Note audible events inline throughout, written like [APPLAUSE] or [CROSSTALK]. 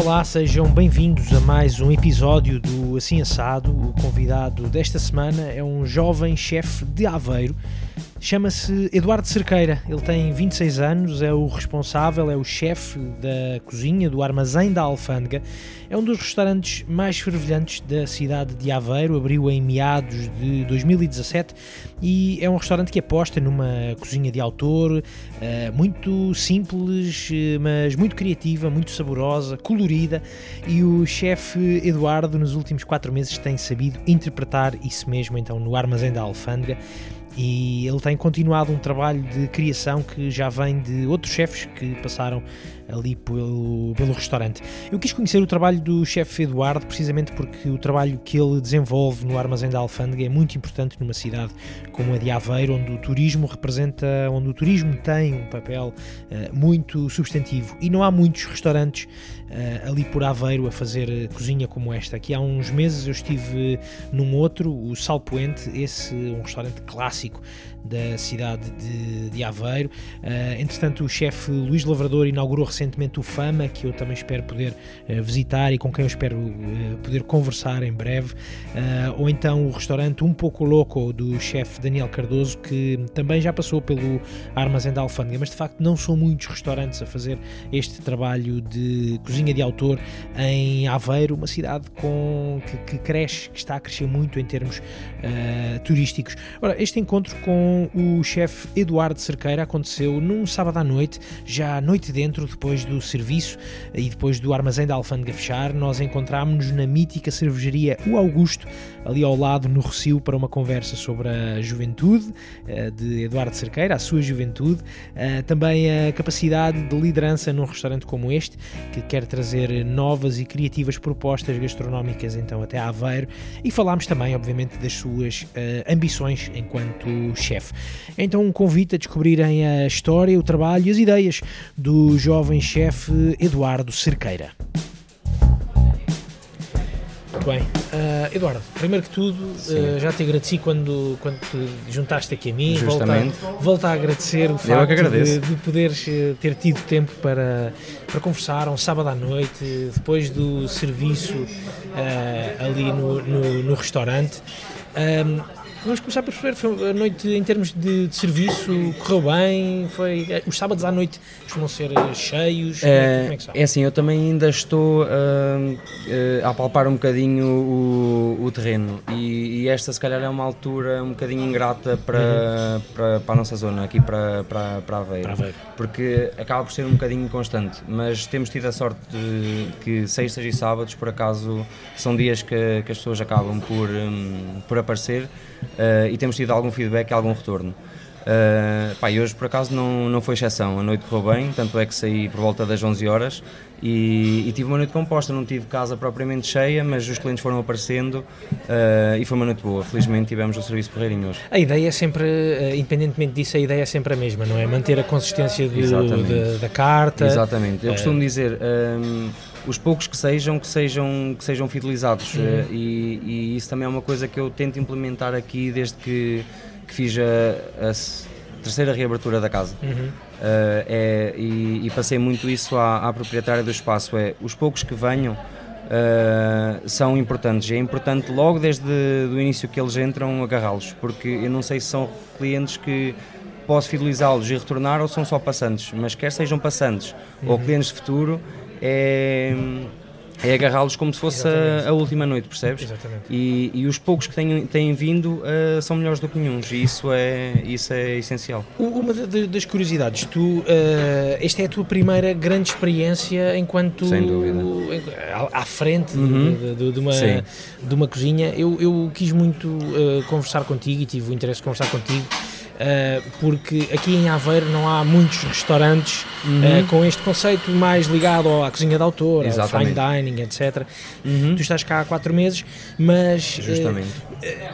Olá, sejam bem-vindos a mais um episódio do Assim Assado. O convidado desta semana é um jovem chefe de Aveiro Chama-se Eduardo Cerqueira, ele tem 26 anos, é o responsável, é o chefe da cozinha do Armazém da Alfândega. É um dos restaurantes mais fervilhantes da cidade de Aveiro, abriu em meados de 2017 e é um restaurante que aposta numa cozinha de autor, eh, muito simples, eh, mas muito criativa, muito saborosa, colorida. E o chefe Eduardo, nos últimos quatro meses, tem sabido interpretar isso mesmo então no Armazém da Alfândega e ele tem continuado um trabalho de criação que já vem de outros chefes que passaram ali pelo, pelo restaurante. Eu quis conhecer o trabalho do chefe Eduardo precisamente porque o trabalho que ele desenvolve no Armazém da Alfândega é muito importante numa cidade como a de Aveiro, onde o turismo representa, onde o turismo tem um papel uh, muito substantivo e não há muitos restaurantes ali por Aveiro a fazer cozinha como esta. Aqui há uns meses eu estive num outro, o Salpoente, esse um restaurante clássico da cidade de, de Aveiro. Uh, entretanto, o chefe Luís Lavrador inaugurou recentemente o Fama, que eu também espero poder uh, visitar e com quem eu espero uh, poder conversar em breve. ou então o restaurante Um Pouco Louco do chefe Daniel Cardoso, que também já passou pelo Armazém da Alfândega, mas de facto não são muitos restaurantes a fazer este trabalho de cozinha de autor em Aveiro, uma cidade com, que, que cresce, que está a crescer muito em termos turísticos. Ora, este encontro com com o chefe Eduardo Cerqueira. Aconteceu num sábado à noite, já à noite dentro, depois do serviço e depois do armazém da alfândega fechar, nós encontrámos-nos na mítica cervejaria O Augusto, ali ao lado no Recio, para uma conversa sobre a juventude eh, de Eduardo Cerqueira, a sua juventude, eh, também a capacidade de liderança num restaurante como este, que quer trazer novas e criativas propostas gastronómicas então até Aveiro, e falámos também, obviamente, das suas eh, ambições enquanto chefe. Então, um convite a descobrirem a história, o trabalho e as ideias do jovem chefe Eduardo Cerqueira. Muito bem. Uh, Eduardo, primeiro que tudo, uh, já te agradeci quando, quando te juntaste aqui a mim. Justamente. Volto a, volto a agradecer o facto de, de, poderes eh, ter tido tempo para, para conversar um sábado à noite, depois do serviço uh, ali no, no, no restaurante. Vamos começar por perceber, foi a noite em termos de, de, serviço, correu bem, foi, é, os sábados à noite costumam ser eh, cheios, é, como é, que é assim, eu também ainda estou uh, uh, a palpar um bocadinho o, o terreno. E, e, esta se calhar é uma altura um bocadinho ingrata para, uhum. para, para, a nossa zona, aqui para, para, para, Aveiro, para Aveiro, porque acaba por ser um bocadinho constante, mas temos tido a sorte de que sextas e sábados, por acaso, são dias que, que as pessoas acabam por, um, por aparecer e temos tido algum feedback algum retorno. Uh, pá, e hoje por acaso não, não foi exceção, a noite correu bem, tanto é que saí por volta das 11 horas e, e tive uma noite composta, não tive casa propriamente cheia, mas os clientes foram aparecendo uh, e foi uma noite boa. Felizmente tivemos o serviço porreirinho hoje. A ideia é sempre, uh, independentemente disso, a ideia é sempre a mesma, não é? Manter a consistência do, de, da carta. Exatamente, eu costumo dizer. Um, os poucos que sejam, que sejam, que sejam fidelizados. Uhum. Uh, e, e, isso também é uma coisa que eu tento implementar aqui desde que, que fiz a, a terceira reabertura da casa. Uhum. Uh, é, e, e, passei muito isso à, à, proprietária do espaço. É os poucos que venham uh, são importantes. É importante logo desde o início que eles entram agarrá-los, porque eu não sei se são clientes que posso fidelizá-los e retornar ou são só passantes, mas quer sejam passantes uhum. ou clientes de futuro, é, é agarrá-los como se fosse a, a, última noite, percebes? Exatamente. E, e os poucos que têm, têm vindo uh, são melhores do que nenhum, e isso é, isso é essencial. Uma das curiosidades, tu, uh, esta é a tua primeira grande experiência enquanto Sem dúvida. à, frente uhum. de, de, de, uma, de uma cozinha. Eu, eu quis muito uh, conversar contigo e tive o interesse de conversar contigo Uh, porque aqui em Aveiro não há muitos restaurantes uhum. uh, com este conceito mais ligado à cozinha de autor, ao fine dining, etc. Uhum. Tu estás cá há quatro meses, mas uh,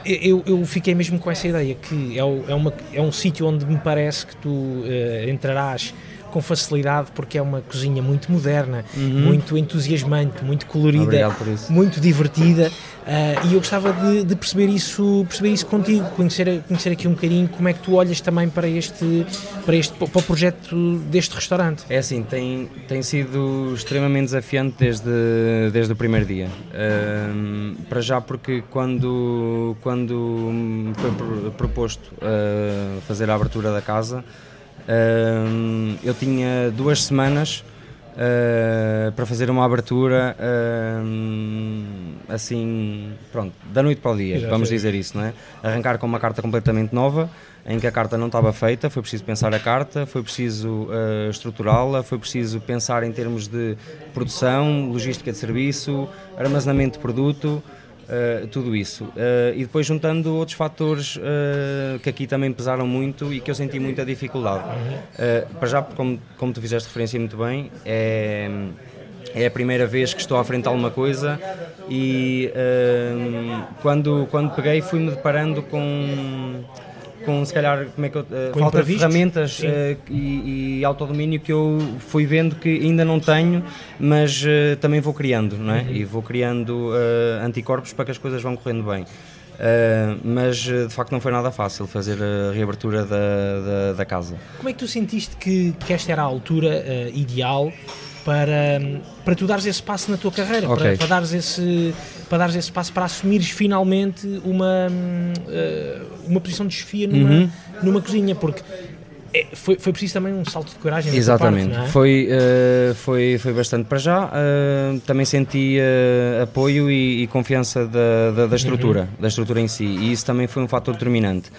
eu, eu fiquei mesmo com essa ideia que é, é, uma, é um sítio onde me parece que tu entrarás com facilidade porque é uma cozinha muito moderna, uhum. muito entusiasmante, muito colorida, muito divertida. Uh, e eu gostava de, de, perceber isso perceber isso contigo, conhecer, conhecer aqui um bocadinho como é que tu olhas também para este, para este para o projeto deste restaurante. É assim, tem, tem sido extremamente desafiante desde, desde o primeiro dia. Uh, para já porque quando, quando foi proposto uh, fazer a abertura da casa, eu tinha duas semanas uh, para fazer uma abertura uh, assim, pronto, da noite para o dia, Já vamos sei. dizer isso, não é? Arrancar com uma carta completamente nova, em que a carta não estava feita, foi preciso pensar a carta, foi preciso uh, estruturá-la, foi preciso pensar em termos de produção, logística de serviço, armazenamento de produto, Uh, tudo isso. Uh, e depois juntando outros fatores uh, que aqui também pesaram muito e que eu senti muita dificuldade. para já, como, como tu fizeste referência muito bem, é, é a primeira vez que estou frente de alguma coisa e quando, quando peguei fui-me deparando com com se calhar como é que eu, uh, falta de ferramentas uh, e, e autodomínio que eu fui vendo que ainda não tenho, mas uh, também vou criando, não é? Uhum. E vou criando anticorpos para que as coisas vão correndo bem. mas de facto não foi nada fácil fazer a reabertura da, da, da casa. Como é que tu sentiste que, que esta era a altura ideal para, para tu dares esse passo na tua carreira, okay. para, para, dares esse, para dares esse passo para assumires finalmente uma, uh, uma posição de chefia numa, uhum. numa cozinha, porque é, foi, foi preciso também um salto de coragem Exatamente, parte, é? foi, uh, foi, foi bastante para já. Uh, também senti uh, apoio e, e, confiança da, da, da estrutura, uhum. da estrutura em si, e isso também foi um fator determinante.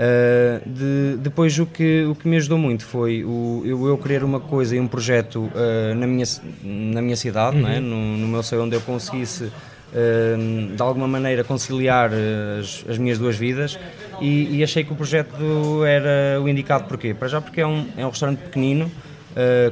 Uh, de, depois o que, o que me ajudou muito foi o, eu, eu querer uma coisa e um projeto uh, na, minha, na minha cidade, uhum. é? no, no meu seio onde eu conseguisse uh, de alguma maneira conciliar as, as minhas duas vidas e, e, achei que o projeto era o indicado porquê? Para já porque é um, é um restaurante pequenino,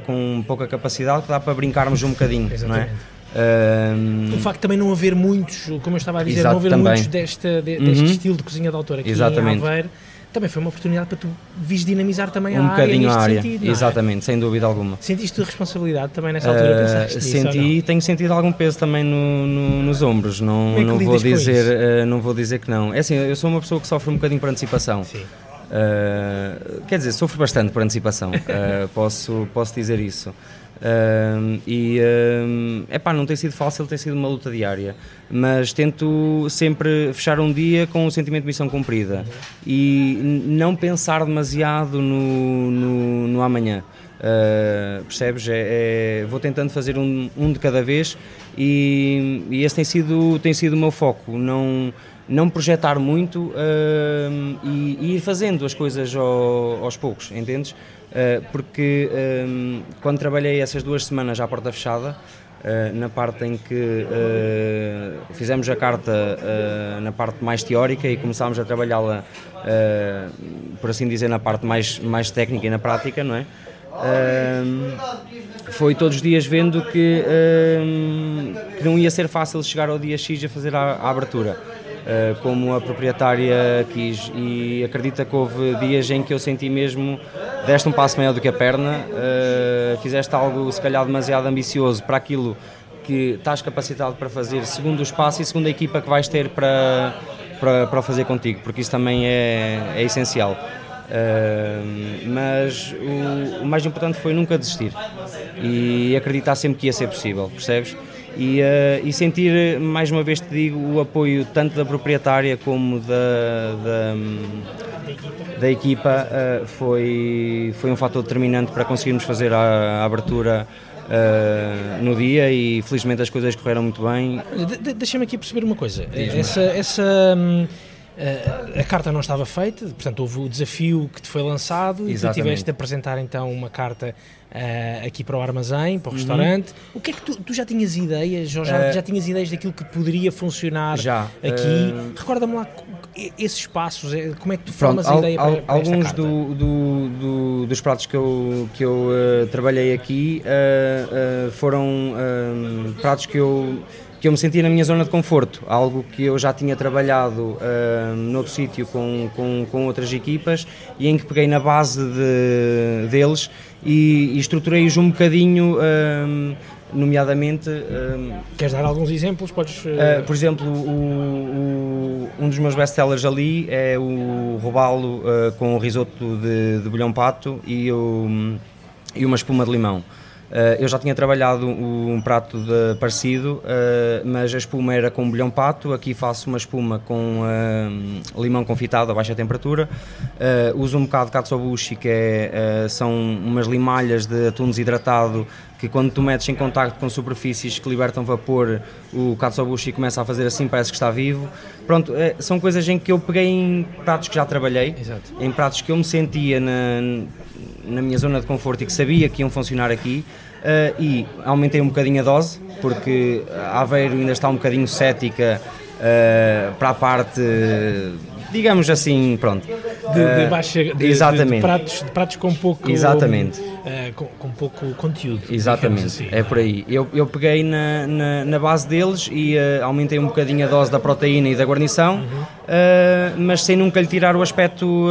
com pouca capacidade, que dá para brincarmos um bocadinho, Exatamente. não é? o facto de também não haver muitos, como eu estava a dizer, Exato, não haver também. muitos desta, de, deste uhum. estilo de cozinha de autor aqui Exatamente. em Aveiro, também foi uma oportunidade para tu vis dinamizar também um a bocadinho a área, sentido, é? exatamente, sem dúvida alguma. Sentiste responsabilidade também nessa altura? Uh, senti e tenho sentido algum peso também no, no, nos ombros, não, é não, vou dizer, uh, não vou dizer que não. É assim, eu sou uma pessoa que sofre um bocadinho por antecipação. Sim. Uh, quer dizer, sofro bastante por antecipação, [LAUGHS] posso, posso dizer isso. Uh, e é uh, pá, não tem sido fácil, tem sido uma luta diária, mas tento sempre fechar um dia com o um sentimento de missão cumprida e não pensar demasiado no, no, no amanhã. Uh, percebes? É, é, vou tentando fazer um, um de cada vez e, e, esse tem sido, tem sido o meu foco. Não, não projetar muito e, e, ir fazendo as coisas ao, aos poucos, entendes? Eh, porque um, ehm, quando trabalhei essas duas semanas à porta fechada, uh, na parte em que uh, fizemos a carta na parte mais teórica e começámos a trabalhá-la, por assim dizer, na parte mais, mais técnica e na prática, não é? Ehm, foi todos os dias vendo que, ehm, que não ia ser fácil chegar ao dia X a fazer a, a abertura. Eh, como a proprietária quis e acredita que houve dias em que eu senti mesmo deste um passo maior do que a perna, uh, fizeste algo se calhar demasiado ambicioso para aquilo que estás capacitado para fazer segundo o espaço e segundo a equipa que vais ter para, para, para fazer contigo, porque isso também é, é essencial. Uh, mas o, o mais importante foi nunca desistir e acreditar sempre que ia ser possível, percebes? E, uh, e sentir, mais uma vez te digo, o apoio tanto da proprietária como da, da, da equipa uh, foi, foi um fator determinante para conseguirmos fazer a, a abertura Uh, no dia e felizmente as coisas correram muito bem. De, Deixa-me aqui perceber uma coisa. Essa, essa hum, a carta não estava feita, portanto houve o desafio que te foi lançado Exatamente. e tu tiveste de apresentar então uma carta uh, aqui para o armazém, para o uhum. restaurante. O que é que tu, tu já tinhas ideias, ou já, uh, já tinhas ideias daquilo que poderia funcionar já, aqui? Uh, Recorda-me lá esses passos, como é que tu formas a ideia al, para, Alguns do, do, do, dos pratos que eu, que eu trabalhei aqui foram pratos que eu que eu me sentia na minha zona de conforto, algo que eu já tinha trabalhado uh, noutro sítio com, com, com, outras equipas e em que peguei na base de, deles e, e estruturei-os um bocadinho, uh, nomeadamente... Uh, Queres dar alguns exemplos? Podes, uh, por exemplo, o, o, um dos meus best-sellers ali é o robalo com o risoto de, de bolhão pato e, o, e uma espuma de limão. Uh, eu já tinha trabalhado um prato de, parecido, uh, mas a espuma era com bolhão pato. Aqui faço uma espuma com uh, limão confitado a baixa temperatura. uso um bocado de katsuobushi, que é, são umas limalhas de atum desidratado que quando tu metes em contacto com superfícies que libertam vapor, o katsuobushi começa a fazer assim, parece que está vivo. Pronto, é, são coisas em que eu peguei em pratos que já trabalhei, Exato. em pratos que eu me sentia na, na minha zona de conforto e que sabia que iam funcionar aqui. Uh, e aumentei um bocadinho a dose, porque a Aveiro ainda está um bocadinho cética uh, para a parte digamos assim, pronto. De, de ah, baixa, de, exatamente. De, pratos, de pratos com pouco, exatamente. Uh, com, com, pouco conteúdo. Exatamente, assim. é por aí. Eu, eu peguei na, na, na base deles e uh, aumentei um bocadinho a dose da proteína e da guarnição, uhum. uh, mas sem nunca lhe tirar o aspecto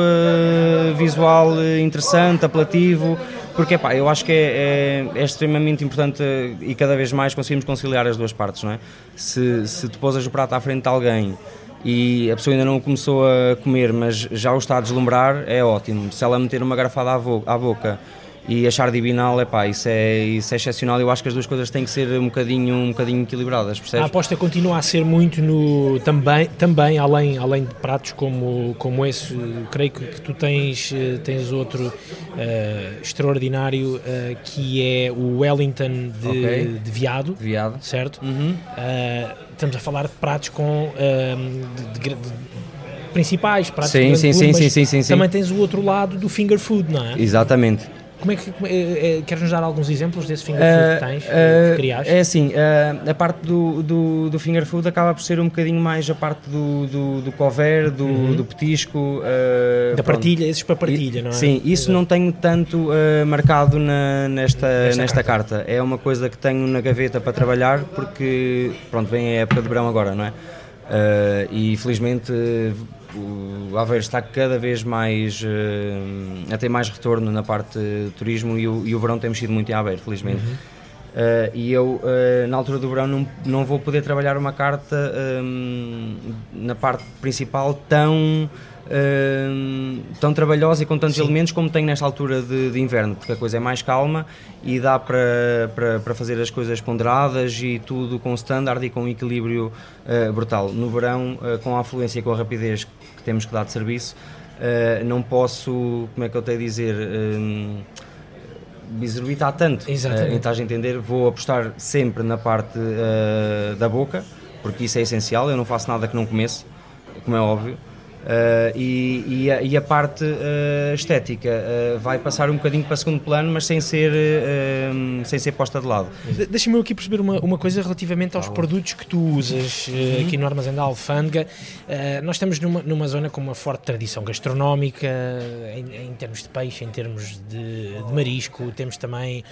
visual interessante, apelativo, porque pá, eu acho que é, é, é, extremamente importante e cada vez mais conseguimos conciliar as duas partes, não é? Se, se tu posas o prato à frente de alguém e a pessoa ainda não começou a comer, mas já o está a deslumbrar, é ótimo. Se ela meter uma garrafada à, boca e achar divinal, é pá, isso é, isso é excepcional. Eu acho que as duas coisas têm que ser um bocadinho, um bocadinho equilibradas, percebes? A aposta continua a ser muito no também, também além, além de pratos como, como esse, creio que, que tu tens, eh, tens outro uh, extraordinário uh, que é o Wellington de, okay. de veado, veado, certo? Uhum. Uh, estamos a falar de pratos com de, de, de, principais, pratos sim, sim, sim, sim, sim, sim, também tens o outro lado do finger food, não é? Exatamente. Como é que é, é, queres nos dar alguns exemplos desse finger food uh, que tens, uh, que criaste? É assim, uh, a parte do, do, do, finger food acaba por ser um bocadinho mais a parte do, do, do cover, do, uhum. do petisco. da pronto. partilha, esses para partilha, não é? Sim, isso Exato. não tenho tanto marcado na, nesta, nesta, nesta carta. carta. É uma coisa que tenho na gaveta para trabalhar porque, pronto, vem a época de verão agora, não é? e felizmente o Aveiro está cada vez mais uh, a ter mais retorno na parte de turismo e o, e o verão tem mexido muito em Aveiro, felizmente. Uhum. Uh, e eu, uh, na altura do verão, não, não vou poder trabalhar uma carta um, na parte principal tão uh, tão trabalhosa e com tantos Sim. elementos como tenho nesta altura de, de, inverno, porque a coisa é mais calma e dá para, para, para fazer as coisas ponderadas e tudo com standard e com um equilíbrio uh, brutal. No verão, uh, com a afluência e com a rapidez temos que dar de serviço, uh, não posso, como é que eu tenho a dizer, um, biserbitar tanto. Exatamente. então, a entender, vou apostar sempre na parte da boca, porque isso é essencial. Eu não faço nada que não comece, como é óbvio. Uh, e, e, a, e, a, parte uh, estética uh, vai passar um bocadinho para segundo plano, mas sem ser, sem ser posta de lado. De Deixa-me aqui perceber uma, uma coisa relativamente aos produtos que tu usas uhum. aqui no Armazém da Alfândega. nós estamos numa, numa zona com uma forte tradição gastronómica, em, em termos de peixe, em termos de, de marisco, temos também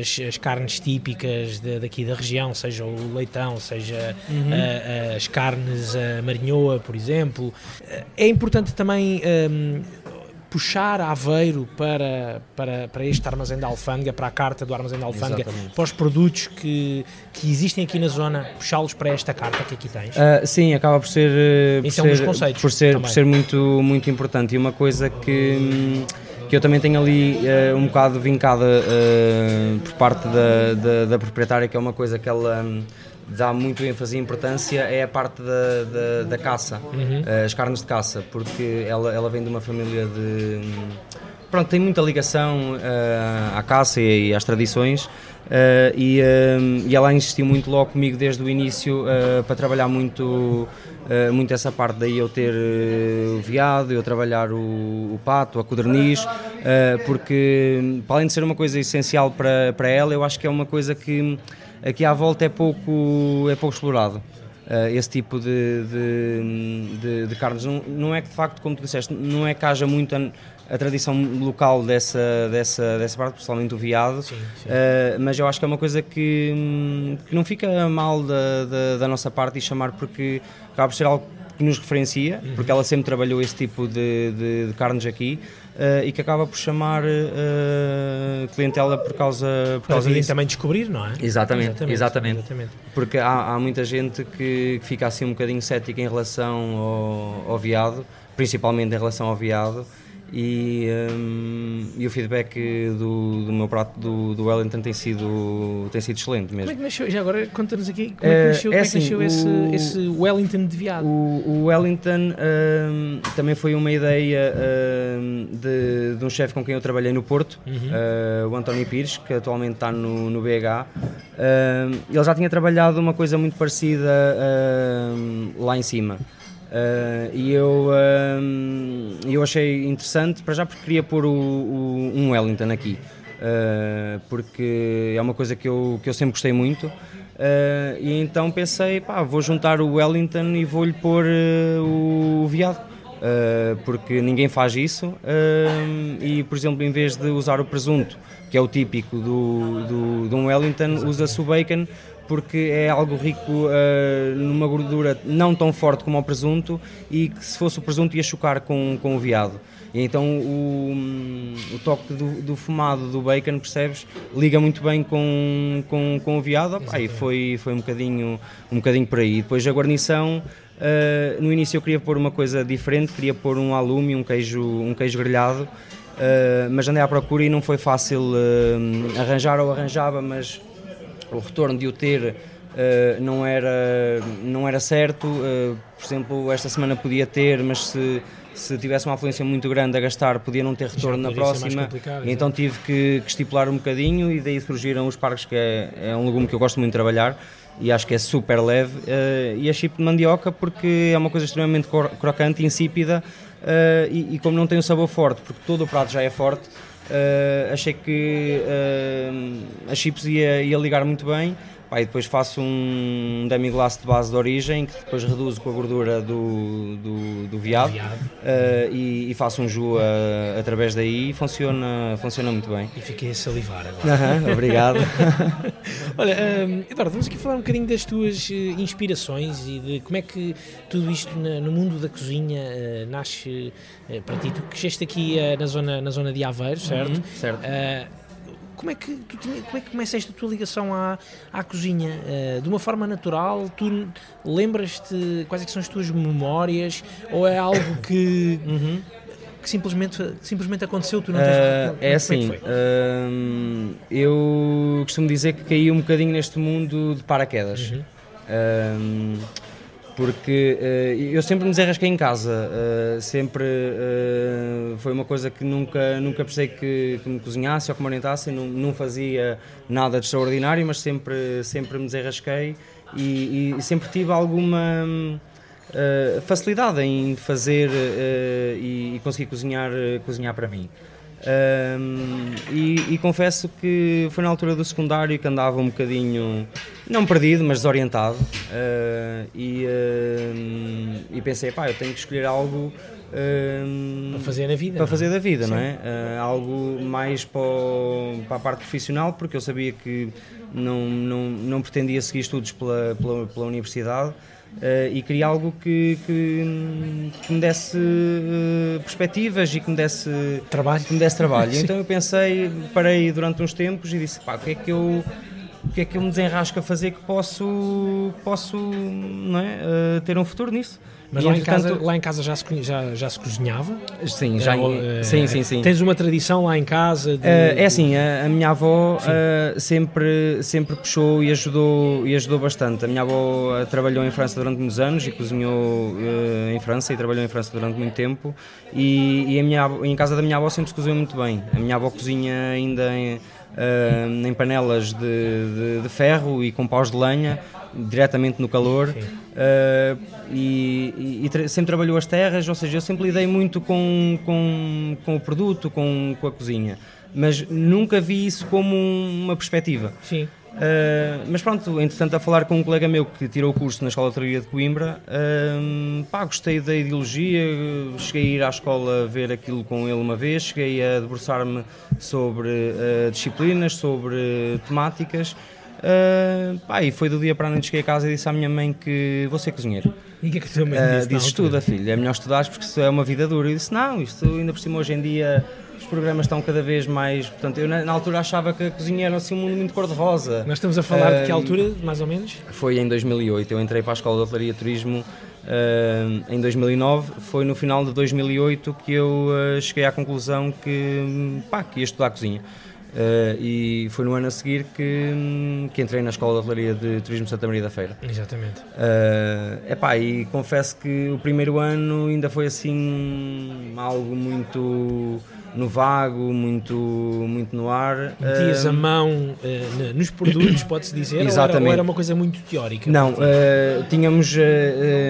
as, as carnes típicas de, daqui da região, seja o leitão, seja uhum. as carnes a marinhoa, por exemplo é importante também um, puxar Aveiro para, para, para este armazém da alfândega, para a carta do armazém da alfândega, Exatamente. para os produtos que, que existem aqui na zona, puxá-los para esta carta que aqui tens? Uh, sim, acaba por ser, uh, por, ser, é um por, ser, por ser muito, muito importante e uma coisa que, que eu também tenho ali uh, um bocado vincada uh, por parte da, da, da, proprietária, que é uma coisa que ela... Um, dá muito ênfase e importância é a parte da, da, da caça, uhum. Eh, as carnes de caça, porque ela, ela vem de uma família de. Pronto, tem muita ligação uh, à caça e, e às tradições. Uh, e, uh, e ela insistiu muito logo comigo desde o início para trabalhar muito, muito essa parte daí eu ter o veado, eu trabalhar o, o pato, a codorniz, porque para além de ser uma coisa essencial para, para ela, eu acho que é uma coisa que aqui à volta é pouco, é pouco explorado. Esse tipo de, de, de, de carnes. Não, não, é que de facto, como tu disseste, não é que haja muita a tradição local dessa, dessa, dessa parte, principalmente o veado, sim, sim. Uh, mas eu acho que é uma coisa que, que não fica mal da, da, da, nossa parte e chamar porque acaba por ser algo que nos referencia, uhum. porque ela sempre trabalhou esse tipo de, de, de carnes aqui uh, e que acaba por chamar uh, clientela por causa, por causa disso. também descobrir, não é? Exatamente, exatamente. exatamente. exatamente. Porque há, há, muita gente que, que, fica assim um bocadinho cética em relação ao, ao veado, principalmente em relação ao veado e, um, e o feedback do, do meu prato do, do, Wellington tem sido, tem sido excelente mesmo. Como é que nasceu, já agora conta-nos aqui, como é que nasceu, é, assim, é que nasceu o, esse, esse, Wellington de viado? O, o Wellington um, também foi uma ideia um, de, de, um chefe com quem eu trabalhei no Porto, uhum. uh, o António Pires, que atualmente está no, no BH. ele já tinha trabalhado uma coisa muito parecida lá em cima. Uh, e eu, uh, eu achei interessante, para já porque queria pôr o, o um Wellington aqui, uh, porque é uma coisa que eu, que eu sempre gostei muito. e então pensei, pá, vou juntar o Wellington e vou-lhe pôr o veado, porque ninguém faz isso. e, por exemplo, em vez de usar o presunto, que é o típico do, do, de um Wellington, usa-se o bacon porque é algo rico uh, numa gordura não tão forte como o presunto e que se fosse o presunto ia chocar com, com o veado. E então o, o toque do, do, fumado do bacon, percebes, liga muito bem com, com, com o veado. Aí foi, foi um, bocadinho, um bocadinho por aí. Depois a guarnição, uh, no início eu queria pôr uma coisa diferente, queria pôr um alume, um queijo, um queijo grelhado. Uh, mas andei à procura e não foi fácil arranjar ou arranjava, mas o retorno de o ter uh, não, era, não era certo. Uh, por exemplo, esta semana podia ter, mas se, se tivesse uma afluência muito grande a gastar, podia não ter retorno na próxima. Então tive que, que, estipular um bocadinho e daí surgiram os parques, que é, é, um legume que eu gosto muito de trabalhar e acho que é super leve. Uh, e a chip de mandioca, porque é uma coisa extremamente crocante, insípida e, e como não tem um sabor forte, porque todo o prato já é forte achei que uh, a chips ia, ia ligar muito bem Pá, e depois faço um demi-glace de base de origem que depois reduzo com a gordura do, do, do veado, veado. Uh, e, e, faço um jus uh, através daí e funciona, funciona muito bem. E fiquei a salivar agora. Obrigado. [LAUGHS] Olha, um, Eduardo, vamos aqui falar um bocadinho das tuas uh, inspirações e de como é que tudo isto na, no mundo da cozinha uh, nasce uh, para ti. Tu cresceste aqui na, zona, na zona de Aveiro, certo? Uhum, certo como é que tu tinha, como é que começaste a tua ligação à, à cozinha? Uh, de uma forma natural? Tu lembras-te quais é são as tuas memórias? Ou é algo que, uhum. que simplesmente, simplesmente aconteceu? Tu não tens, uh, é, é assim, uh, eu costumo dizer que caí um bocadinho neste mundo de paraquedas. Uhum porque uh, eu sempre me desenrasquei em casa, uh, sempre uh, foi uma coisa que nunca, nunca pensei que, que me cozinhasse ou que me orientasse, não, não fazia nada de extraordinário, mas sempre, sempre me desenrasquei e, e sempre tive alguma facilidade em fazer e, e, conseguir cozinhar, cozinhar para mim. Um, e, e, confesso que foi na altura do secundário que andava um bocadinho, não perdido, mas desorientado. Uh, e, e, pensei, pá, eu tenho que escolher algo para fazer na vida. Para fazer da vida, Sim. não é? Uh, algo mais para, o, para, a parte profissional, porque eu sabia que não, não, não pretendia seguir estudos pela, pela, pela universidade. Uh, e queria algo que, que, que me desse uh, perspectivas e que me desse trabalho. Que me desse trabalho. [LAUGHS] então eu pensei, parei durante uns tempos e disse, pá, o que é que eu o que é que eu me desenrasco a fazer que posso, posso é, uh, ter um futuro nisso? Mas lá, em casa, lá em casa já se, já, já se cozinhava? Sim, já, uh, sim, sim, sim. Tens uma tradição lá em casa? De, uh, é assim, a, a minha avó uh, sempre, sempre puxou e ajudou, e ajudou bastante. A minha avó trabalhou em França durante muitos anos e cozinhou em França e trabalhou em França durante muito tempo e, e a minha, em casa da minha avó sempre se cozinhou muito bem. A minha avó cozinha ainda em, em panelas de, de, de ferro e com paus de lenha diretamente no calor uh, e, e, e, sempre trabalhou as terras, ou seja, eu sempre lidei muito com, com, com o produto, com, com a cozinha, mas nunca vi isso como uma perspectiva. Sim. Uh, mas pronto, entretanto, a falar com um colega meu que tirou o curso na Escola de Hotelaria de Coimbra, uh, pá, gostei da ideologia, cheguei a ir à escola ver aquilo com ele uma vez, cheguei a debruçar-me sobre uh, disciplinas, sobre temáticas, pá, e foi do dia para a noite cheguei a casa e disse à minha mãe que vou ser cozinheiro. E o que é que a tua mãe disse? disse, estuda filho, é melhor estudares porque isso é uma vida dura. E disse, não, isto ainda por cima hoje em dia os programas estão cada vez mais. Portanto, eu na, na altura achava que a cozinha era assim um mundo muito cor-de-rosa. Nós estamos a falar de que altura, mais ou menos? Foi em 2008. Eu entrei para a Escola de Hotelaria e Turismo uh, em 2009. Foi no final de 2008 que eu uh, cheguei à conclusão que, pá, que ia estudar cozinha. Uh, e foi no ano a seguir que, que entrei na Escola de Hotelaria de Turismo Santa Maria da Feira. Exatamente. Uh, epá, e confesso que o primeiro ano ainda foi assim algo muito no vago, muito, muito no ar. Metias uh, a mão uh, nos produtos, [COUGHS] pode-se dizer, exatamente. Ou, era, ou era uma coisa muito teórica? Não, uh, tínhamos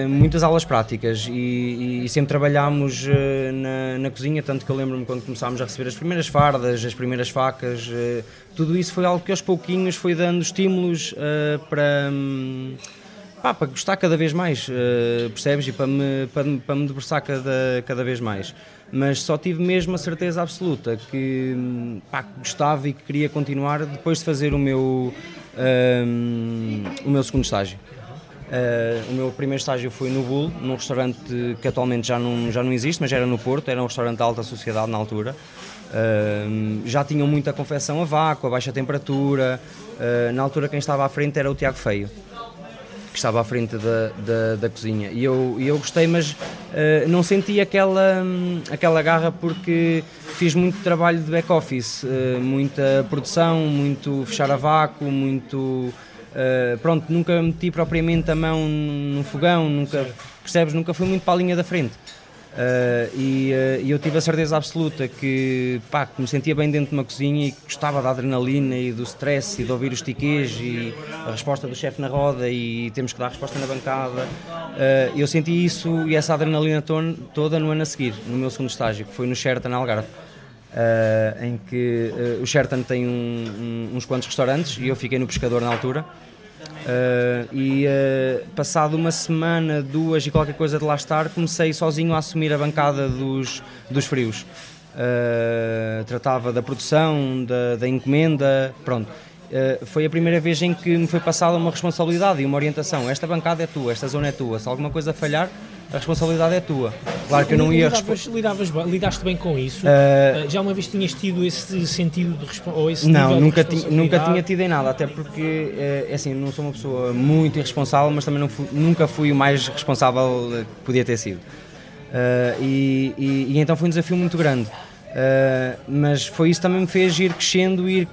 muitas aulas práticas e, e sempre trabalhámos na, na, cozinha, tanto que eu lembro-me quando começámos a receber as primeiras fardas, as primeiras facas, tudo isso foi algo que aos pouquinhos foi dando estímulos para... Um, pá, para gostar cada vez mais, percebes? E para me, para, para me debruçar cada, cada vez mais. Mas só tive mesmo a certeza absoluta que pá, gostava e que queria continuar depois de fazer o meu, um, o meu segundo estágio. Uh, o meu primeiro estágio foi no Bull, num restaurante que atualmente já não, já não existe, mas era no Porto, era um restaurante de alta sociedade na altura. Uh, já tinham muita confecção a vácuo, a baixa temperatura. Uh, na altura quem estava à frente era o Tiago Feio que estava à frente da, da, da cozinha. E eu, eu gostei, mas uh, não senti aquela, aquela garra porque fiz muito trabalho de back-office, uh, muita produção, muito fechar a vácuo, muito. Uh, pronto, nunca meti propriamente a mão no fogão, nunca, percebes? Nunca fui muito para a linha da frente. Uh, e, uh, eu tive a certeza absoluta que, pá, que me sentia bem dentro de uma cozinha e gostava da adrenalina e do stress e de ouvir os tiquês e a resposta do chefe na roda e temos que dar a resposta na bancada. Uh, eu senti isso e essa adrenalina toda no ano a seguir, no meu segundo estágio, que foi no Sheraton Algarve. em que o Sheraton tem um, um, uns quantos restaurantes e eu fiquei no pescador na altura Uh, e uh, passado uma semana, duas e qualquer coisa de lá estar, comecei sozinho a assumir a bancada dos, dos frios. Uh, tratava da produção, da, da encomenda, pronto. Foi a primeira vez em que me foi passada uma responsabilidade e uma orientação. Esta bancada é tua, esta zona é tua. Se alguma coisa falhar, a responsabilidade é tua. Claro que eu não ia lidavas, lidavas lidaste bem com isso? Uh, Já uma vez tinhas tido esse sentido de responsabilidade? Não, nunca, ti, nunca tinha tido em nada, até porque, é assim, não sou uma pessoa muito irresponsável, mas também fui, nunca fui o mais responsável que podia ter sido. Uh, e, e, e, então foi um desafio muito grande. Uh, mas foi isso que também me fez ir crescendo, ir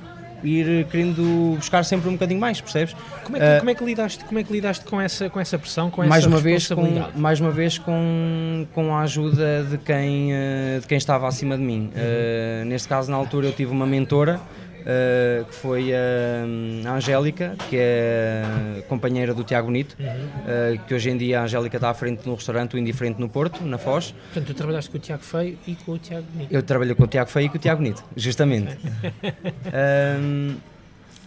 ir querendo buscar sempre um bocadinho mais, percebes? Como é que, uh, como é que lidaste, como é que lidaste com essa, com essa pressão, com mais essa uma vez com Mais uma vez com, com a ajuda de quem, uh, de quem estava acima de mim. Uhum. Uh, neste caso, na altura, eu tive uma mentora uh, que foi a, a, Angélica, que é companheira do Tiago Bonito, uhum. uh, que hoje em dia a Angélica está à frente no restaurante O Indiferente no Porto, na Foz. Portanto, tu trabalhaste com o Tiago Feio e com o Tiago Bonito. Eu trabalhei com o Tiago Feio e com o Tiago Bonito, justamente. [LAUGHS] um,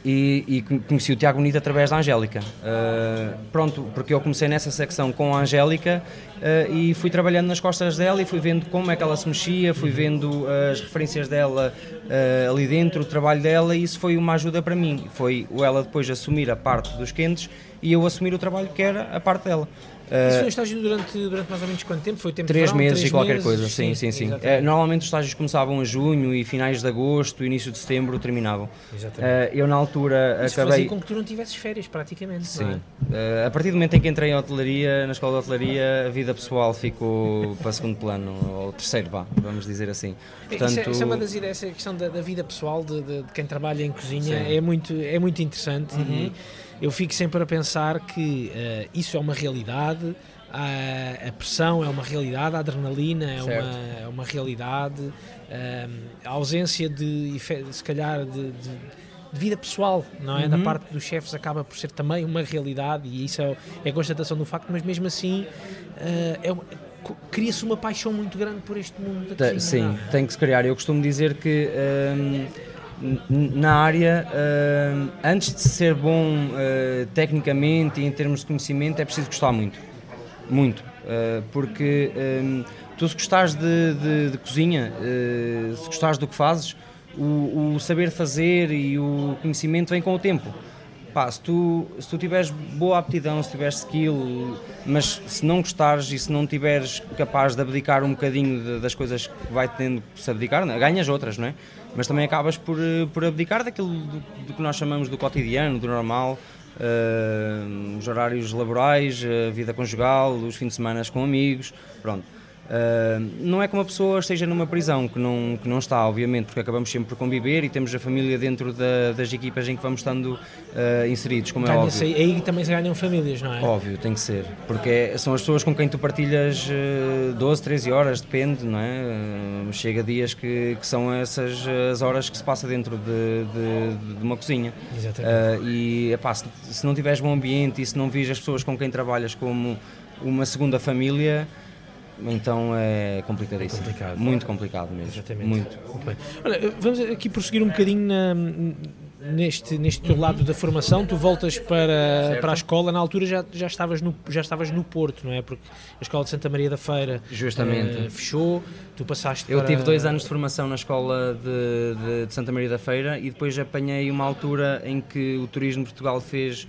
e, e, conheci o Tiago Bonito através da Angélica. Uh, pronto, porque eu comecei nessa secção com a Angélica uh, e fui trabalhando nas costas dela e fui vendo como é que ela se mexia, fui vendo as referências dela uh, ali dentro, o trabalho dela e isso foi uma ajuda para mim. Foi ela depois assumir a parte dos quentes e eu assumir o trabalho que era a parte dela. Uh, Isso foi um estágio durante, durante mais ou menos quanto tempo? Foi tempo Três verão, meses três e qualquer meses? coisa, sim, sim, sim. sim. Uh, normalmente os estágios começavam em junho e finais de agosto, início de setembro terminavam. Exatamente. Uh, eu na altura Isso acabei... fazia com que tu não tivesses férias praticamente, Sim. É? a partir do momento em que entrei em hotelaria, na escola de hotelaria, a vida pessoal ficou para segundo plano, ou terceiro, vá, vamos dizer assim. Portanto... Isso, é, isso é uma das ideias, essa questão da, da vida pessoal de, de, de, quem trabalha em cozinha é muito, é muito interessante uhum. e eu fico sempre a pensar que isso é uma realidade, a, a, pressão é uma realidade, a adrenalina é, uma, é uma realidade, um, a ausência de, se calhar, de, de, de vida pessoal, não é? Uhum. Da parte dos chefes acaba por ser também uma realidade e isso é, é a constatação do facto, mas mesmo assim uh, é, cria-se uma paixão muito grande por este mundo da cozinha. Sim, tem que se criar. Eu costumo dizer que. Um, na área, uh, antes de ser bom uh, tecnicamente e em termos de conhecimento, é preciso gostar muito. Muito. Uh, porque um, tu, se gostares de, de, de cozinha, se gostares do que fazes, o, o, saber fazer e o conhecimento vem com o tempo. Pá, se, tu, se tu tiveres boa aptidão, se tiveres skill, mas se não gostares e se não tiveres capaz de abdicar um bocadinho de, das coisas que vai tendo que se abdicar, né? ganhas outras, não é? Mas também acabas por, eh, por abdicar daquilo do, do que nós chamamos do cotidiano, do normal, uh, os horários laborais, a vida conjugal, os fins de semana com amigos, pronto. Uh, não é que uma pessoa esteja numa prisão, que não, que não está, obviamente, porque acabamos sempre por conviver e temos a família dentro da, das equipas em que vamos estando uh, inseridos, como é óbvio. Aí também se ganham famílias, não é? Óbvio, tem que ser, porque é, são as pessoas com quem tu partilhas uh, 12, 13 horas, depende, não é? Uh, chega dias que, que, são essas as horas que se passa dentro de, de, de uma cozinha. Exatamente. e epá, se, se não tiveres bom ambiente e se não vis as pessoas com quem trabalhas como uma segunda família então é complicadíssimo. É complicado. Muito complicado mesmo. Exatamente. Muito. muito Olha, vamos aqui prosseguir um bocadinho na, neste, neste teu lado da formação. Tu voltas para, para a escola, na altura já, já, estavas no, já estavas no Porto, não é? Porque a escola de Santa Maria da Feira Justamente. Uh, fechou, tu passaste Eu para... tive dois anos de formação na escola de, de, de Santa Maria da Feira e depois apanhei uma altura em que o Turismo de Portugal fez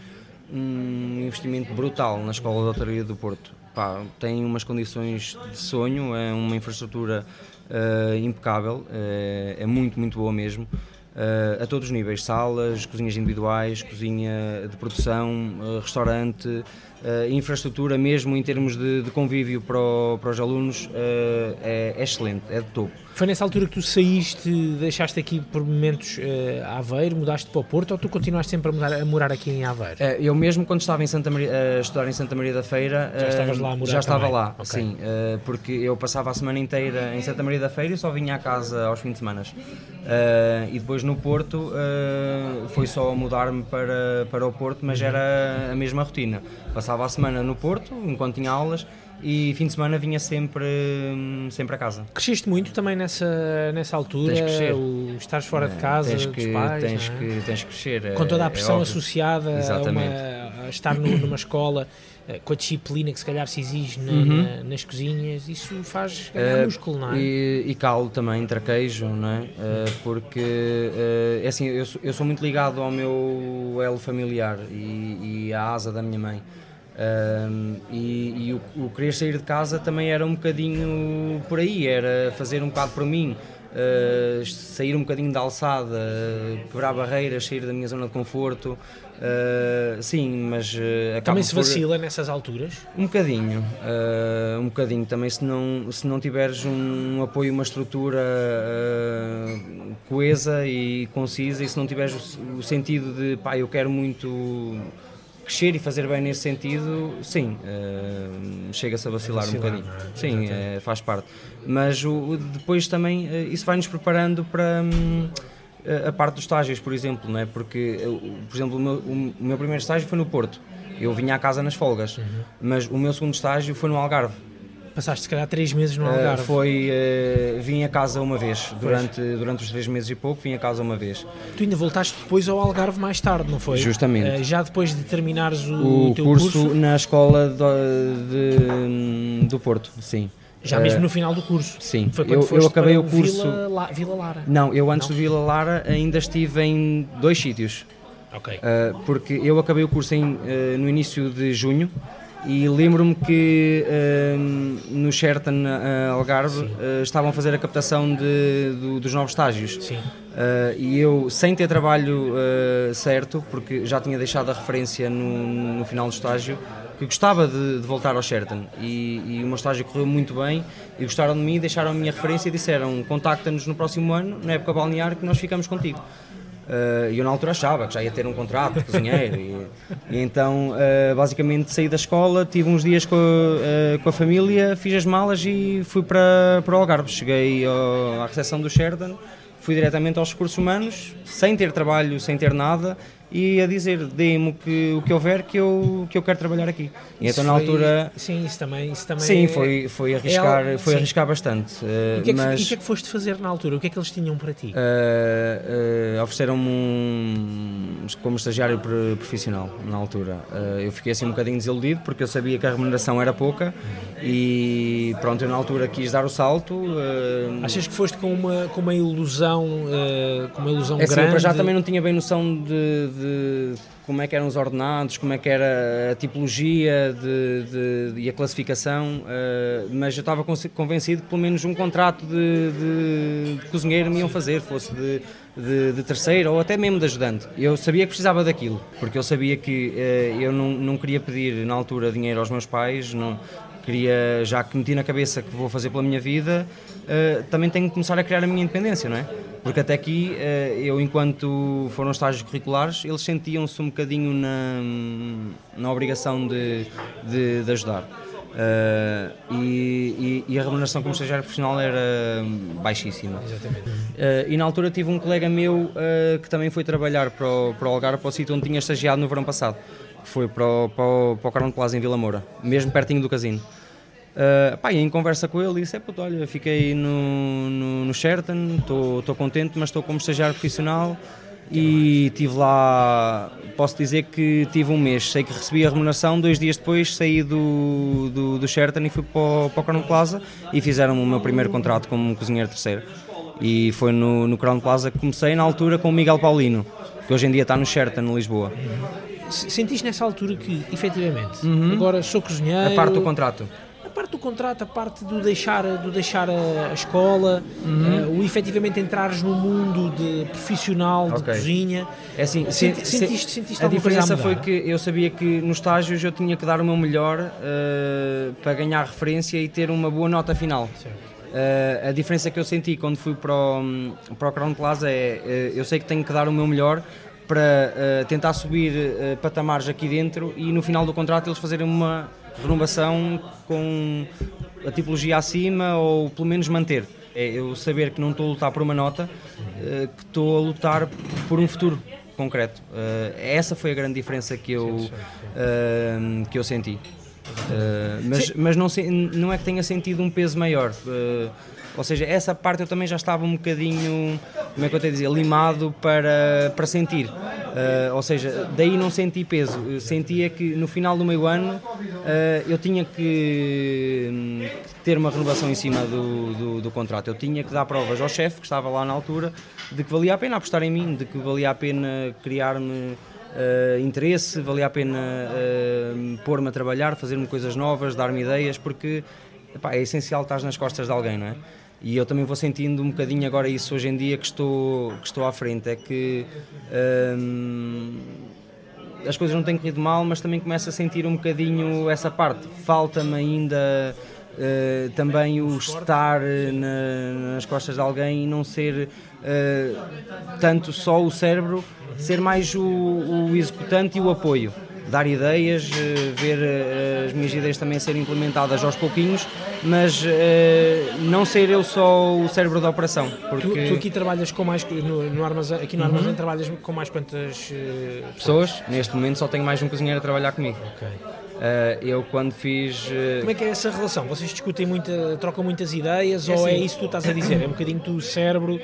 um investimento brutal na Escola de Hotelaria do Porto pá, tem umas condições de sonho, é uma infraestrutura uh, impecável, é, é, muito, muito boa mesmo. Uh, a todos os níveis, salas, cozinhas individuais, cozinha de produção, uh, restaurante, Uh, infraestrutura mesmo em termos de, de convívio para, o, para os alunos é, é, excelente, é de topo. Foi nessa altura que tu saíste, deixaste aqui por momentos uh, Aveiro, mudaste para o Porto ou tu continuaste sempre a, mudar, a morar aqui em Aveiro? Uh, eu mesmo quando estava em Santa Maria, a estudar em Santa Maria da Feira já, estavas lá a morar já estava também. lá, okay. sim, porque eu passava a semana inteira em Santa Maria da Feira e só vinha à casa aos fins de semana. e depois no Porto foi só mudar-me para, para o Porto, mas uhum. era a mesma rotina Passava a semana no Porto, enquanto tinha aulas, e fim de semana vinha sempre, hum, sempre a casa. Cresceste muito também nessa, nessa altura? Tens que crescer. O estares fora é, de casa, tens que, pais, tens, é? que, tens que crescer. Com toda a é, pressão é associada a, uma, a, estar numa escola eh, com a disciplina que se calhar se exige na, uhum. na, nas cozinhas, isso faz ganhar uh, músculo, não é? E, e calo também, traquejo, não é? Uh, porque, uh, é assim, eu sou, eu sou muito ligado ao meu elo familiar e, e à asa da minha mãe. Um, e, e o, o, querer sair de casa também era um bocadinho por aí, era fazer um bocado por mim, uh, sair um bocadinho da alçada, quebrar barreiras, sair da minha zona de conforto. Uh, sim, mas uh, também se vacila por... nessas alturas? Um bocadinho, um bocadinho também se não, se não tiveres um, um apoio, uma estrutura coesa e concisa e se não tiveres o, o sentido de pá, eu quero muito crescer e fazer bem nesse sentido, sim, uh, chega-se a vacilar, vacilar, um bocadinho. É? Sim, é, faz parte. Mas o, depois também uh, isso vai-nos preparando para um, a parte dos estágios, por exemplo, não é? porque, por exemplo, o meu, o meu, primeiro estágio foi no Porto. Eu vinha à casa nas folgas, uhum. mas o meu segundo estágio foi no Algarve. Passaste se calhar três meses no eh, Algarve. Uh, foi, uh, vim a casa uma vez, durante, durante os três meses e pouco, vim a casa uma vez. Tu ainda voltaste depois ao Algarve mais tarde, não foi? Justamente. Uh, já depois de terminares o, o teu curso, curso? na escola de, de, do Porto, sim. Já mesmo no final do curso? Sim, foi eu, eu acabei o curso. Vila, La, Vila, Lara? Não, eu antes não? de Vila Lara ainda estive em dois sítios. Ok. porque eu acabei o curso em, no início de junho e lembro-me que uh, no Sheraton uh, Algarve uh, estavam a fazer a captação de, do, dos novos estágios. Sim. Eh, e eu, sem ter trabalho certo, porque já tinha deixado a referência no, no final do estágio, que gostava de, de voltar ao Sheraton. E, e, o meu estágio correu muito bem e gostaram de mim, deixaram a minha referência e disseram: contacta-nos no próximo ano, na época balnear, que nós ficamos contigo. Uh, e eu na altura achava que já ia ter um contrato de cozinheiro e, e, então uh, basicamente saí da escola, tive uns dias com a, uh, com a, família, fiz as malas e fui para, para o Algarve. Cheguei ao, à recepção do Sheridan, fui diretamente aos recursos humanos, sem ter trabalho, sem ter nada e a dizer, dê-me o que, o que houver que eu, que eu quero trabalhar aqui. E então na foi- altura... Sim, isso também, isso também Sim, é- foi, foi arriscar, algo- foi sim. arriscar bastante. E o que, é que, mas e o que é que foste fazer na altura? O que é que eles tinham para ti? eh, eh, ofereceram-me um, como estagiário pro- profissional na altura. Eh, eu fiquei assim um bocadinho desiludido porque eu sabia que a remuneração era pouca e pronto, eu na altura quis dar o salto. Achas que foste com uma, com uma ilusão, com uma ilusão É assim, eu grande? para já também não tinha bem noção de, de como é que eram os ordenados, como é que era a tipologia de, de- e a classificação, eh, mas eu estava convencido que pelo menos um contrato de, de- de cozinheiro me iam fazer, fosse de, de, de terceiro ou até mesmo de ajudante. Eu sabia que precisava daquilo, porque eu sabia que eh, eu não, não queria pedir na altura dinheiro aos meus pais, não, queria, já que meti na cabeça que vou fazer pela minha vida, eh, também tenho que começar a criar a minha independência, não é? Porque até aqui, eh, eu enquanto foram estágios curriculares, eles sentiam-se um bocadinho na, na obrigação de, de, de ajudar. Eh, e, e- a remuneração como estagiário profissional era baixíssima. Exatamente. Eh, e na altura tive um colega meu eh, que também foi trabalhar para o, para o Algarve, para o sítio onde tinha estagiado no verão passado, que foi para o, para o, para o Carão de Plaza em Vila Moura, mesmo pertinho do casino. Uh, pá, em conversa com ele disse, é puto, olha, fiquei no, no, no Sheraton, estou contente, mas estou como estagiário profissional e tive lá, posso dizer que tive um mês, sei que recebi a remuneração, dois dias depois saí do, do, do Sheraton e fui para o, para o Crown Plaza e fizeram o meu primeiro contrato como cozinheiro terceiro. E foi no, no Crown Plaza que comecei na altura com o Miguel Paulino, que hoje em dia está no Sheraton, em Lisboa. Se- Sentiste nessa altura que, efetivamente, agora sou cozinheiro... Uhum. A parte do contrato. A parte do contrato, a parte do deixar, do deixar a, a escola, Uhum. eh, o efetivamente entrares no mundo de profissional de Ok. cozinha. É assim, Senti- se- sentiste- se- sentiste a coisa a diferença foi que eu sabia que nos estágios eu tinha que dar o meu melhor eh, para ganhar referência e ter uma boa nota final. Eh, a diferença que eu senti quando fui para o, para o Crown Plaza é eu sei que tenho que dar o meu melhor para eh, tentar subir eh, patamares aqui dentro e no final do contrato eles fazerem uma renovação com a tipologia acima ou pelo menos manter. É eu saber que não estou a lutar por uma nota, eh, que estou a lutar por um futuro concreto. Eh, essa foi a grande diferença que eu, eh, que eu senti. Mas mas não, não é que tenha sentido um peso maior. Ou seja, essa parte eu também já estava um bocadinho, como é que eu tenho a dizer, limado para, para sentir. Eh, ou seja, daí não senti peso. Eu sentia que no final do meio ano eh, eu tinha que ter uma renovação em cima do, do, do contrato. Eu tinha que dar provas ao chefe, que estava lá na altura, de que valia a pena apostar em mim, de que valia a pena criar-me eh, interesse, valia a pena eh, pôr-me a trabalhar, fazer-me coisas novas, dar-me ideias, porque epá, é essencial estar nas costas de alguém, não é? E eu também vou sentindo um bocadinho agora isso hoje em dia que estou, que estou à frente, é que hum, as coisas não têm corrido mal, mas também começo a sentir um bocadinho essa parte. Falta-me ainda eh, também o estar eh, na- nas costas de alguém e não ser eh, tanto só o cérebro, ser mais o, o executante e o apoio. Dar ideias, eh, ver eh, as minhas ideias também serem implementadas aos pouquinhos, mas eh, não ser eu só o cérebro da operação. Porque Tu, tu aqui trabalhas com mais, no, no armazém, aqui no armazém trabalhas com mais quantas pessoas, neste momento só tenho mais um cozinheiro a trabalhar comigo. Ok. Eh, eu quando fiz eh, Como é que é essa relação? Vocês discutem muita, trocam muitas ideias É ou é assim. isso que tu estás a dizer? É um bocadinho tu o cérebro,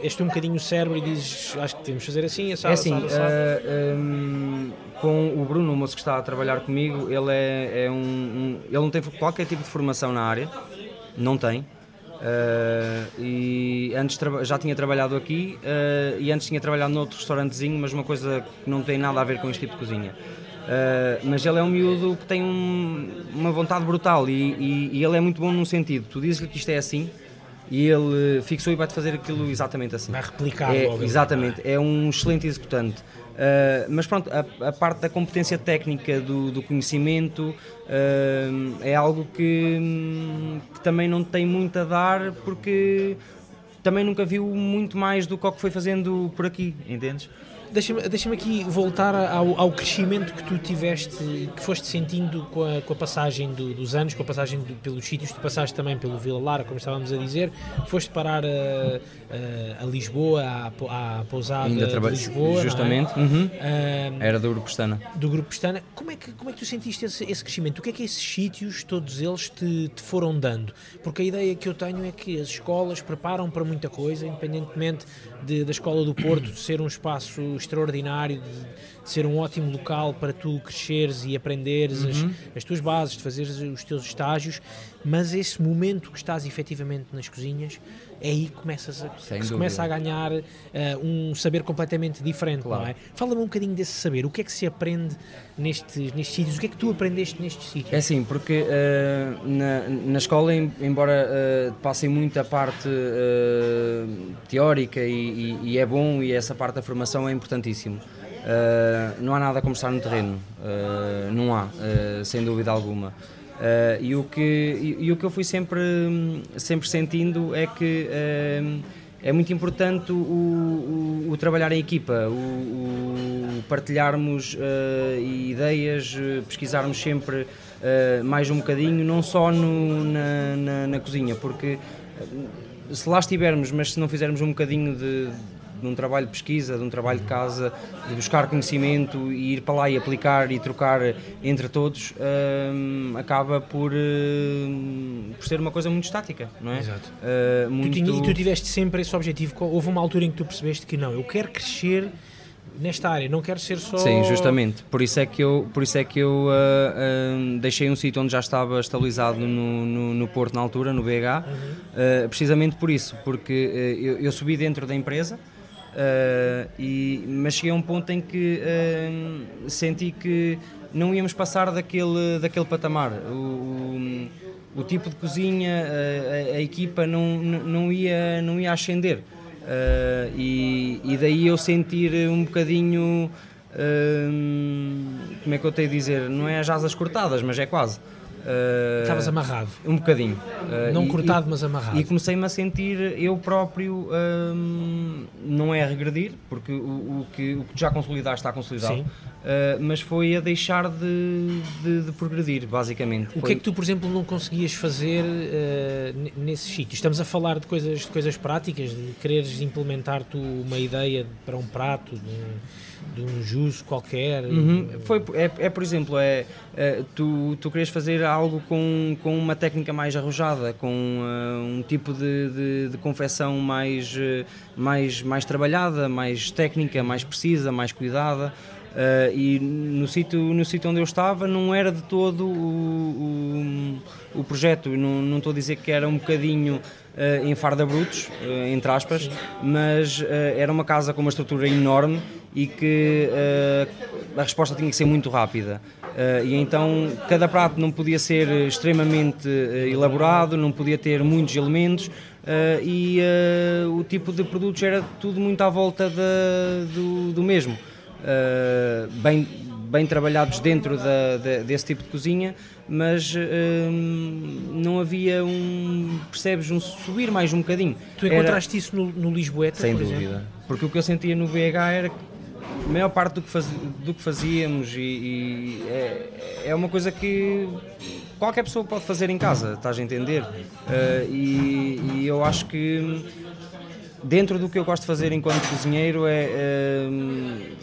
és tu um bocadinho o cérebro e dizes acho que temos de fazer assim, assado, É assim, assado, assado. eh, hum, com o Bruno, o moço que está a trabalhar comigo, ele é, é um, um- Ele não tem qualquer tipo de formação na área, não tem. eh, e antes já tinha trabalhado aqui eh, e antes tinha trabalhado noutro restaurantezinho, mas uma coisa que não tem nada a ver com este tipo de cozinha. Eh, mas ele é um miúdo que tem um- uma vontade brutal e, e- e ele é muito bom num sentido. Tu dizes-lhe que isto é assim e ele fixou e vai-te fazer aquilo exatamente assim. Vai replicar É, logo. exatamente, é um excelente executante. Uh, mas pronto, a, a parte da competência técnica, do, do conhecimento, uh, é algo que, que também não tem muito a dar porque também nunca viu muito mais do que o que foi fazendo por aqui, entendes? Deixa-me deixa aqui voltar ao, ao, crescimento que tu tiveste, que foste sentindo com a, com a passagem do, dos anos, com a passagem do, pelos sítios, tu passaste também pelo Vila Lara, como estávamos a dizer, foste parar a, a, a Lisboa, à, à pousada Ainda de Lisboa. É? Justamente, é? uhum. era do Grupo Pestana. Do Grupo Pestana. Como é que, como é que tu sentiste esse, esse crescimento? O que é que esses sítios, todos eles, te, te foram dando? Porque a ideia que eu tenho é que as escolas preparam para muita coisa, independentemente de, da Escola do Porto ser um espaço extraordinário, de, de, ser um ótimo local para tu cresceres e aprenderes uhum. as, as, tuas bases, de fazeres os teus estágios, mas esse momento que estás efetivamente nas cozinhas, é aí que começas a, que se começa a ganhar uh, um saber completamente diferente, claro. não é? Fala-me um bocadinho desse saber, o que é que se aprende nestes, nestes sítios, o que é que tu aprendeste nestes sítios? É sim, porque uh, na, na escola, embora uh, passem muito a parte teórica e, e, e, é bom e essa parte da formação é importantíssimo. não há nada como estar no terreno, não há, sem dúvida alguma. Uh, e, o que, e, e, o que eu fui sempre, sempre sentindo é que uh, é muito importante o, o, o, trabalhar em equipa, o, o partilharmos uh, ideias, pesquisarmos sempre mais um bocadinho, não só no, na, na, na, cozinha, porque se lá estivermos, mas se não fizermos um bocadinho de de um trabalho de pesquisa, de um trabalho de casa, de buscar conhecimento e ir para lá e aplicar e trocar entre todos, hum, acaba por, hum, por ser uma coisa muito estática, não é? Exato. Uh, muito... tu tinha, e tu tiveste sempre esse objetivo, houve uma altura em que tu percebeste que não, eu quero crescer nesta área, não quero ser só. Sim, justamente. Por isso é que eu, por isso é que eu uh, uh, deixei um sítio onde já estava estabilizado no, no, no Porto na altura, no BH, uhum. uh, precisamente por isso, porque eu, eu, subi dentro da empresa. Uh, e, mas cheguei a um ponto em que uh, senti que não íamos passar daquele, daquele patamar. O, o, o tipo de cozinha, a, a, equipa não, não, ia, não ia ascender. Uh, e, e, daí eu sentir um bocadinho. como é que eu tenho a dizer? Não é as asas cortadas, mas é quase. Estavas uh, amarrado? Um bocadinho. Uh, Não e, cortado, e, mas amarrado. E comecei-me a sentir eu próprio, um, não é a regredir, porque o, o, que, o que já consolidaste está consolidado, uh, mas foi a deixar de, de, de progredir, basicamente. O foi... que é que tu, por exemplo, não conseguias fazer nesses sítios? Estamos a falar de coisas, de coisas práticas, de quereres implementar tu uma ideia para um prato, de um de um jus qualquer. Uhum. Foi, é, é, por exemplo, é, é, tu, tu queres fazer algo com, com uma técnica mais arrojada, com uh, um tipo de, de, de confecção mais, uh, mais, mais trabalhada, mais técnica, mais precisa, mais cuidada. Uh, e no sítio no sítio onde eu estava não era de todo o, o, o projeto não, não estou a dizer que era um bocadinho uh, em farda brutos uh, entre aspas mas era uma casa com uma estrutura enorme e que uh, a resposta tinha que ser muito rápida. Uh, e então cada prato não podia ser extremamente uh, elaborado, não podia ter muitos elementos e o tipo de produtos era tudo muito à volta de, do, do, mesmo. bem, bem trabalhados dentro da, de, desse tipo de cozinha, mas não havia um, percebes, um subir mais um bocadinho. Tu encontraste era, isso no, no Lisboeta? Sem dúvida. Exemplo? Porque o que eu sentia no BH era que a maior parte do que, faz, do que fazíamos e, e é, é, uma coisa que qualquer pessoa pode fazer em casa, estás a entender? Uh, e, e, eu acho que dentro do que eu gosto de fazer enquanto cozinheiro é uh,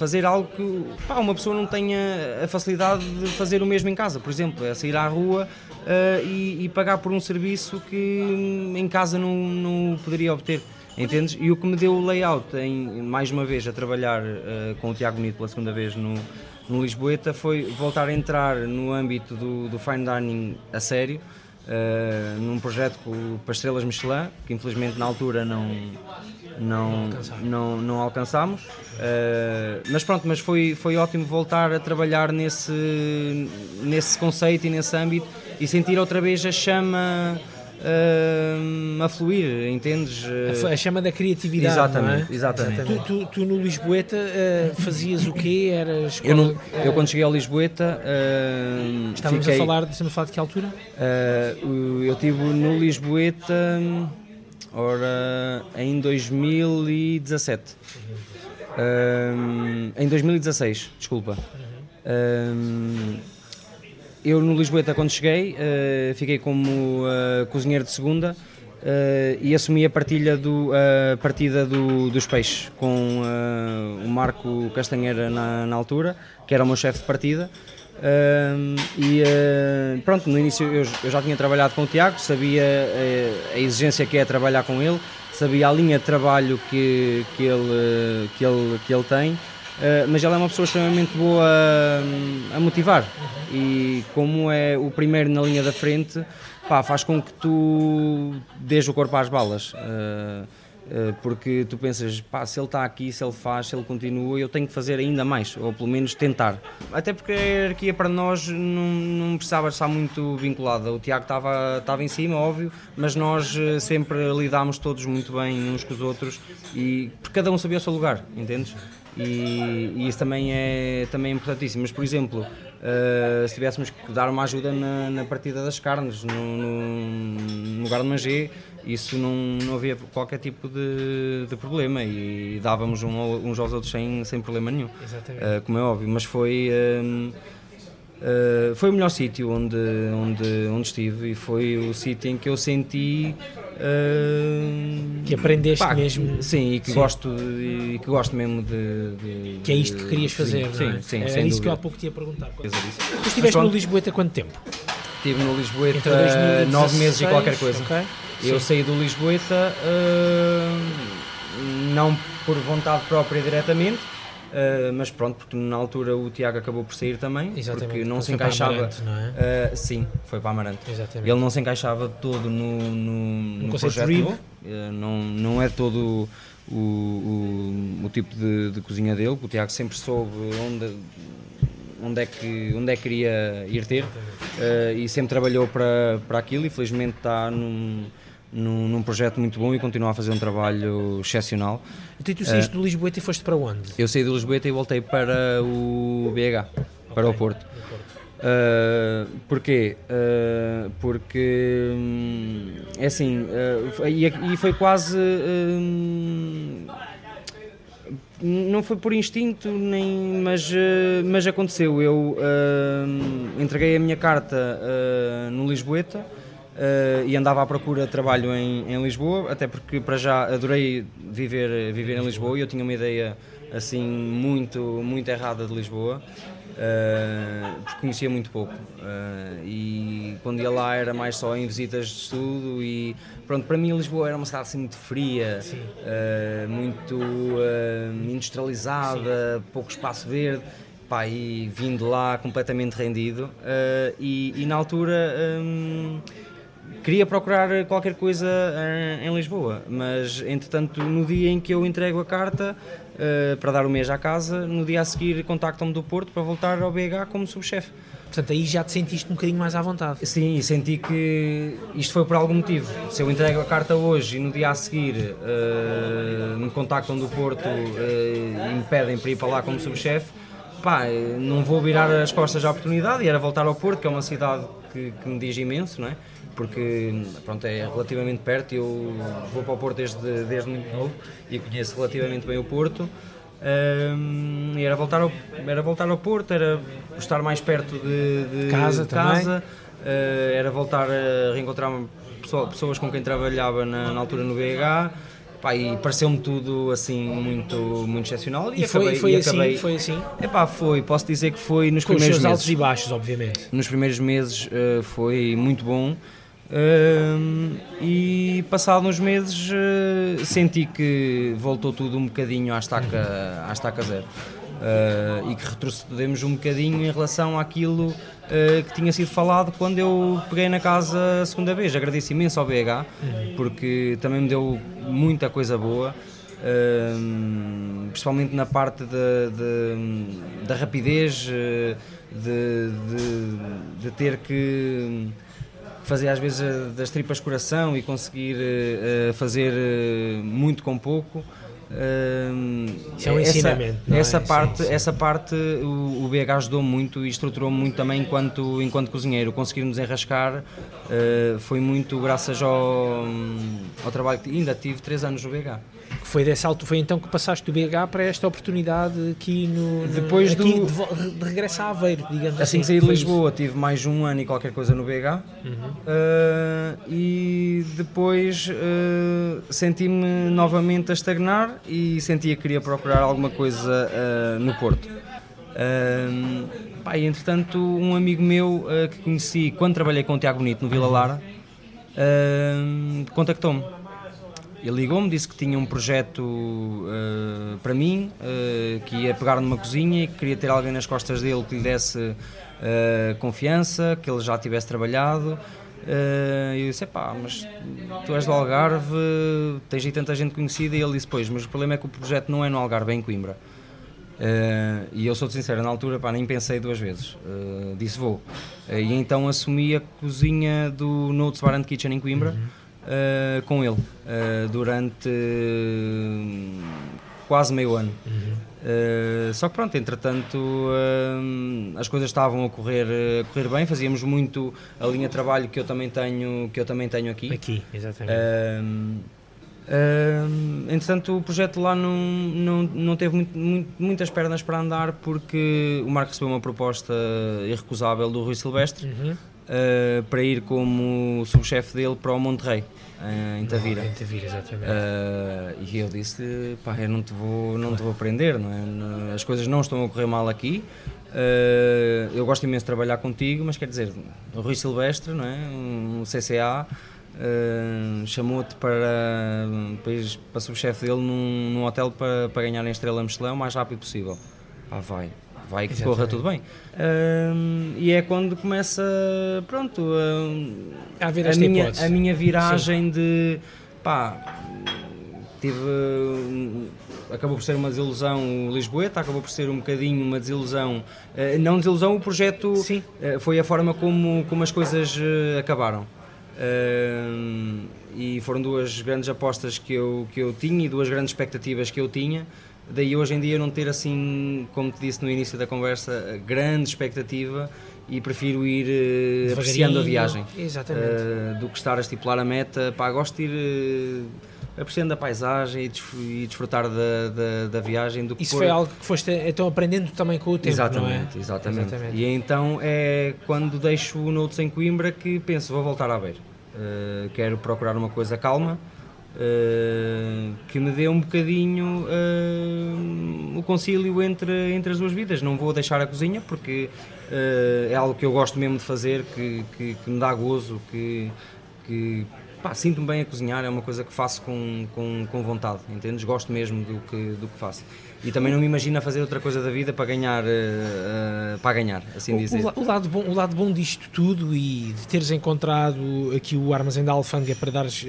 fazer algo que pá, uma pessoa não tenha a facilidade de fazer o mesmo em casa, por exemplo, é sair à rua uh, e, e, pagar por um serviço que em casa não, não poderia obter. Entendes? E o que me deu o layout, em, mais uma vez, a trabalhar uh, com o Tiago Bonito pela segunda vez no, no Lisboeta, foi voltar a entrar no âmbito do, do fine dining a sério, uh, num projeto com, para estrelas Michelin, que infelizmente na altura não, não, não, não alcançámos. Uh, mas pronto, mas foi, foi ótimo voltar a trabalhar nesse, nesse conceito e nesse âmbito e sentir outra vez a chama uh, a fluir, entendes? A, a, chama da criatividade. Exatamente, é? exatamente. Tu, tu, tu, no Lisboeta uh, fazias o quê? Eras eu, no, eu quando cheguei ao Lisboeta. Uh, estávamos, fiquei, a falar, a falar de que altura? Uh, eu estive no Lisboeta ora, em 2017. Um, em 2016, desculpa. Um, eu no Lisboeta, quando cheguei, uh, fiquei como uh, cozinheiro de segunda uh, e assumi a partilha do, partida do, dos peixes com o Marco Castanheira na, na, altura, que era o meu chefe de partida. e pronto, no início eu, eu, já tinha trabalhado com o Tiago, sabia a exigência que é trabalhar com ele, sabia a linha de trabalho que, que, ele, que, ele, que ele tem Uh, mas ela é uma pessoa extremamente boa a, a motivar e como é o primeiro na linha da frente, pá, faz com que tu dês o corpo às balas. Uh, uh, porque tu pensas, pá, se ele está aqui, se ele faz, se ele continua, eu tenho que fazer ainda mais, ou pelo menos tentar. Até porque a hierarquia para nós não, não precisava estar muito vinculada. O Tiago estava, estava em cima, óbvio, mas nós sempre lidámos todos muito bem uns com os outros e porque cada um sabia o seu lugar, entendes? E, e, isso também é, também é importantíssimo. Mas, por exemplo, uh, se tivéssemos que dar uma ajuda na, na partida das carnes, no, no, no lugar de Mangé, isso não, não havia qualquer tipo de, de problema e dávamos um, uns aos outros sem, sem problema nenhum, uh, como é óbvio. Mas foi. Uh, Uh, foi o melhor sítio onde, onde, onde estive e foi o sítio em que eu senti uh, que aprendeste pá, mesmo sim e que sim. gosto e que gosto mesmo de, de, que é isto que querias fazer sim, é? sim, sim era isso que eu há pouco te ia perguntar tu estiveste no Lisboeta quanto tempo? estive no Lisboeta nove meses e qualquer coisa okay. eu saí do Lisboeta uh, não por vontade própria diretamente Uh, mas pronto, porque na altura o Tiago acabou por sair também, Exatamente, porque não se encaixava. Amarante, não é? uh, sim, foi para Amarante. Exatamente. Ele não se encaixava todo no, no, no projeto uh, não, não é todo o, o, o tipo de, de, cozinha dele, o Tiago sempre soube onde, onde, é, que, onde é que queria ir ter e sempre trabalhou para, para aquilo e felizmente está num num, num, projeto muito bom e continua a fazer um trabalho excepcional. Então tu saíste uh, do Lisboeta e foste para onde? Eu saí do Lisboeta e voltei para o BH, okay. para o Porto. Uh, porquê? Uh, porque hum, é assim, uh, e, e, foi quase. Hum, não foi por instinto, nem, mas, mas aconteceu. Eu hum, entreguei a minha carta no Lisboeta Uh, e andava à procura de trabalho em, em, Lisboa, até porque para já adorei viver, viver em Lisboa e eu tinha uma ideia assim muito, muito errada de Lisboa, uh, porque conhecia muito pouco. Uh, e quando ia lá era mais só em visitas de estudo e pronto, para mim Lisboa era uma cidade assim muito fria, muito industrializada, Sim. pouco espaço verde. Pá, e vindo lá completamente rendido e, e, na altura um, queria procurar qualquer coisa em, em, Lisboa, mas entretanto no dia em que eu entrego a carta uh, para dar o mês à casa, no dia a seguir contactam-me do Porto para voltar ao BH como subchefe. Portanto, aí já te sentiste um bocadinho mais à vontade. Sim, e senti que isto foi por algum motivo. Se eu entrego a carta hoje e no dia a seguir uh, me contactam do Porto uh, e me pedem para ir para lá como subchefe, pá, não vou virar as costas à oportunidade e era voltar ao Porto, que é uma cidade que, que me diz imenso, não é? Porque pronto, é relativamente perto. Eu vou para o Porto desde, desde muito novo e conheço relativamente bem o Porto. Um, era voltar, ao, era voltar ao Porto, era estar mais perto de, de casa, de casa uh, era voltar a reencontrar pessoas com quem trabalhava na, na altura no BH. Pá, e pareceu-me tudo assim muito, muito excepcional e, e foi, acabei, foi, e assim, acabei, foi assim? Epá, foi, posso dizer que foi nos com primeiros os meses. altos e baixos, obviamente. Nos primeiros meses uh, foi muito bom. Uh, e passado uns meses uh, senti que voltou tudo um bocadinho à estaca, à estaca zero uh, e que retrocedemos um bocadinho em relação àquilo eh, que tinha sido falado quando eu peguei na casa a segunda vez. Agradeço imenso ao BH porque também me deu muita coisa boa. principalmente na parte da rapidez, de, de, de ter que fazer às vezes eh, das tripas coração e conseguir uh, fazer uh, muito com pouco. Uh, Isso é um essa, ensinamento. Essa, é? parte, sim, sim. essa parte o, o BH ajudou muito e estruturou muito também enquanto, enquanto cozinheiro. Conseguir nos enrascar foi muito graças ao, ao trabalho que ainda tive três anos no BH. Foi dessa altura, foi então que passaste do BH para esta oportunidade aqui no, Depois aqui do- de, de regresso a Aveiro, digamos Assim assim. que saí de Foi. Lisboa tive mais um ano e qualquer coisa no BH Uhum. Uh, e depois uh, senti-me novamente a estagnar e sentia que queria procurar alguma coisa uh, no Porto. Pá, e entretanto, um amigo meu que conheci quando trabalhei com o Tiago Bonito no Vila Lara um, contactou-me. Ele ligou-me, disse que tinha um projeto uh, para mim, uh, que ia pegar numa cozinha e que queria ter alguém nas costas dele que lhe desse uh, confiança, que ele já tivesse trabalhado. E eu disse: pá, mas tu és do Algarve, tens aí tanta gente conhecida. E ele disse: Pois, mas o problema é que o projeto não é no Algarve, é em Coimbra. Uh, e eu sou-te sincero, na altura pá, nem pensei duas vezes, Uh, disse vou. Uh, e então assumi a cozinha do Notes Bar and Kitchen em Coimbra uh, com ele uh, durante uh, quase meio ano. Uh, só que pronto, entretanto uh, as coisas estavam a correr, a correr bem, fazíamos muito a linha de trabalho que eu também tenho, que eu também tenho aqui. Aqui, exatamente. Um, entretanto, o projeto lá não, não, não teve muito- muito- muitas pernas para andar porque o Marco recebeu uma proposta irrecusável do Rui Silvestre Uhum. Uh, para ir como subchefe dele para o Monterrey, uh, em Tavira. Em Tavira, exatamente. Uh, e eu disse pá, eu não te vou, não te vou prender, não é? Não- as coisas não estão a correr mal aqui. Uh, eu gosto imenso de trabalhar contigo, mas quer dizer, o Rui Silvestre, não é? um CCA, uh, chamou-te para, para, ires para subchefe dele num, num hotel para, para ganhar a estrela Michelin o mais rápido possível. Pá, vai, vai que corra Exatamente. tudo bem. Uh, e é quando começa, pronto, uh, A a minha, hipótese. a minha viragem de pá, tive hum, acabou por ser uma desilusão o Lisboeta, acabou por ser um bocadinho uma desilusão, eh, não desilusão, o projeto Sim. eh, foi a forma como, como as coisas eh, acabaram. E foram duas grandes apostas que eu, que eu tinha e duas grandes expectativas que eu tinha. Daí hoje em dia não ter assim, como te disse no início da conversa, grande expectativa e prefiro ir eh, apreciando a viagem Exatamente. eh, do que estar a estipular a meta. Pá, gosto de ir eh, apreciando a paisagem e, desf- desfrutar da, da, da viagem do Isso pôr- foi algo que foste então aprendendo também com o tempo, exatamente, não é? exatamente, E então é quando deixo o Notes em Coimbra que penso, vou voltar a ver. Quero procurar uma coisa calma, eh, que me dê um bocadinho eh, o concílio entre, entre as duas vidas. Não vou deixar a cozinha porque eh, é algo que eu gosto mesmo de fazer, que, que, que me dá gozo, que, que sinto-me bem a cozinhar, é uma coisa que faço com, com, com vontade, entendes? Gosto mesmo do que, do que faço. E também não me imagino a fazer outra coisa da vida para ganhar, para ganhar, assim dizer. O, o lado bom, o lado bom disto tudo e de teres encontrado aqui o armazém da alfândega para dares.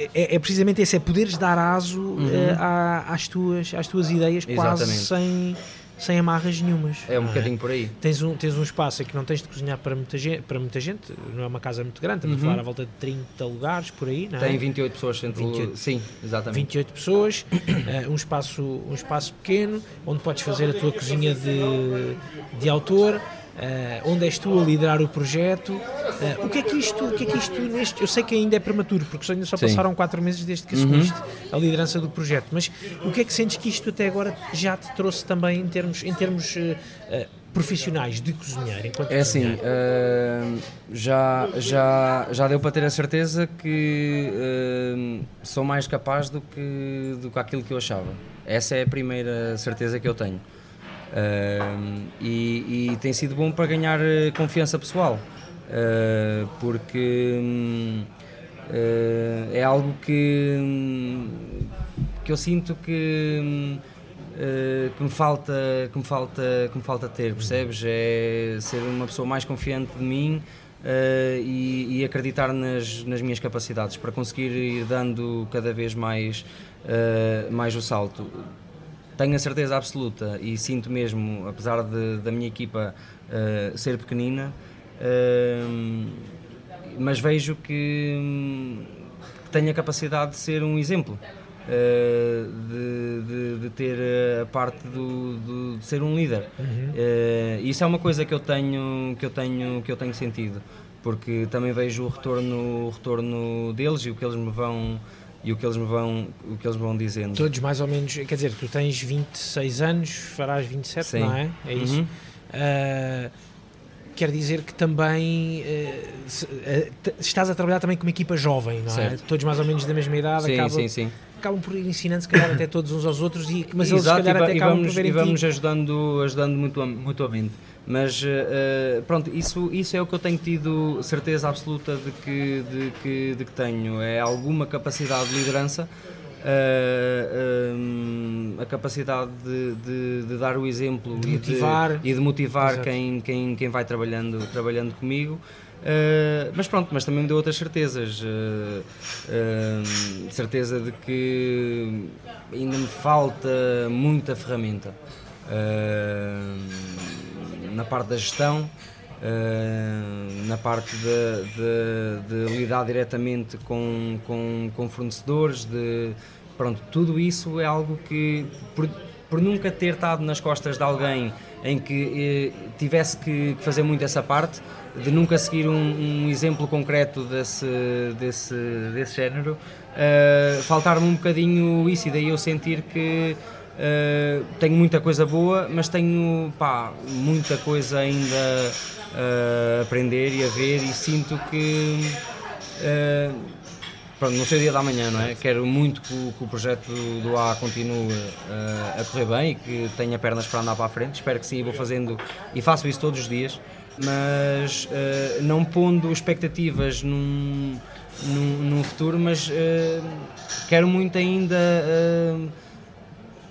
Eh, é, é precisamente esse, é poderes dar aso eh, à- às, tuas, às tuas ideias quase Uhum. Sem, sem amarras nenhumas. É um bocadinho por aí. Tens um, tens um espaço em que não tens de cozinhar para muita gente, para muita gente não é uma casa muito grande, estamos a falar à volta de 30 lugares por aí, não é? Uhum. Tem 28 pessoas dentro 28. Sim, exatamente. 28 pessoas, [COUGHS] eh, um, espaço, um espaço pequeno, onde podes fazer a tua cozinha de, de autor, eh, onde és tu a liderar o projeto. Eh, o que é que isto, o que é que isto neste. Eu sei que ainda é prematuro, porque ainda só Sim. passaram 4 meses desde que assumiste a liderança do projeto, mas o que é que sentes que isto até agora já te trouxe também em termos, em termos eh, profissionais de cozinheiro? Enquanto É assim, já, já, já deu para ter a certeza que sou mais capaz do que, do que aquilo que eu achava. Essa é a primeira certeza que eu tenho. Eh, e, e tem sido bom para ganhar eh, confiança pessoal, eh, porque eh, é algo que, hum, que eu sinto que. hum, que me falta que me falta que me falta ter percebes é ser uma pessoa mais confiante de mim e, e acreditar nas, nas minhas capacidades para conseguir ir dando cada vez mais mais o salto tenho a certeza absoluta e sinto mesmo apesar de, da minha equipa eh, ser pequenina eh, mas vejo que hum, tenho a capacidade de ser um exemplo eh, de, de- de ter a parte do, do- de ser um líder. Eh, isso é uma coisa que eu tenho que eu tenho que eu tenho sentido porque também vejo o retorno o retorno deles e o que eles me vão e o que eles me vão, o que eles vão dizendo. Todos mais ou menos, quer dizer, tu tens 26 anos, farás 27, Sim. não é? É isso. Uhum. Uh, quer dizer que também uh, se, uh, estás a trabalhar também com uma equipa jovem, não é? Certo. Todos mais ou menos da mesma idade, Sim, acabam, sim, sim. Acabam por ir ensinando se calhar até todos uns aos outros, e, mas eles se Exato, calhar e, va- até acabam vamos, por ver e vamos ajudando, ajudando mutua- mutuamente. Mas eh, pronto, isso, isso é o que eu tenho tido certeza absoluta de que, de que, de que tenho. É alguma capacidade de liderança, hum, a capacidade de, de- de dar o exemplo De e motivar. e de motivar Exato. quem, quem, quem vai trabalhando, trabalhando comigo. Uh, mas pronto, mas também me deu outras certezas. Uh, uh, certeza de que ainda me falta muita ferramenta na parte da gestão, na parte de, de- de lidar diretamente com, com, com fornecedores, de pronto, tudo isso é algo que por, por nunca ter estado nas costas de alguém em que tivesse que que fazer muito essa parte, de nunca seguir um, um exemplo concreto desse, desse, desse género, uh, faltar-me um bocadinho isso e daí eu sentir que uh, tenho muita coisa boa, mas tenho pá, muita coisa ainda uh, a aprender e a ver e sinto que uh, pronto, não sei o dia da manhã, não é? Quero muito que o, que o projeto do A continue uh, a correr bem e que tenha pernas para andar para a frente. Espero que sim, vou fazendo e faço isso todos os dias, mas uh, não pondo expectativas num, num, num futuro, mas uh, quero muito ainda uh,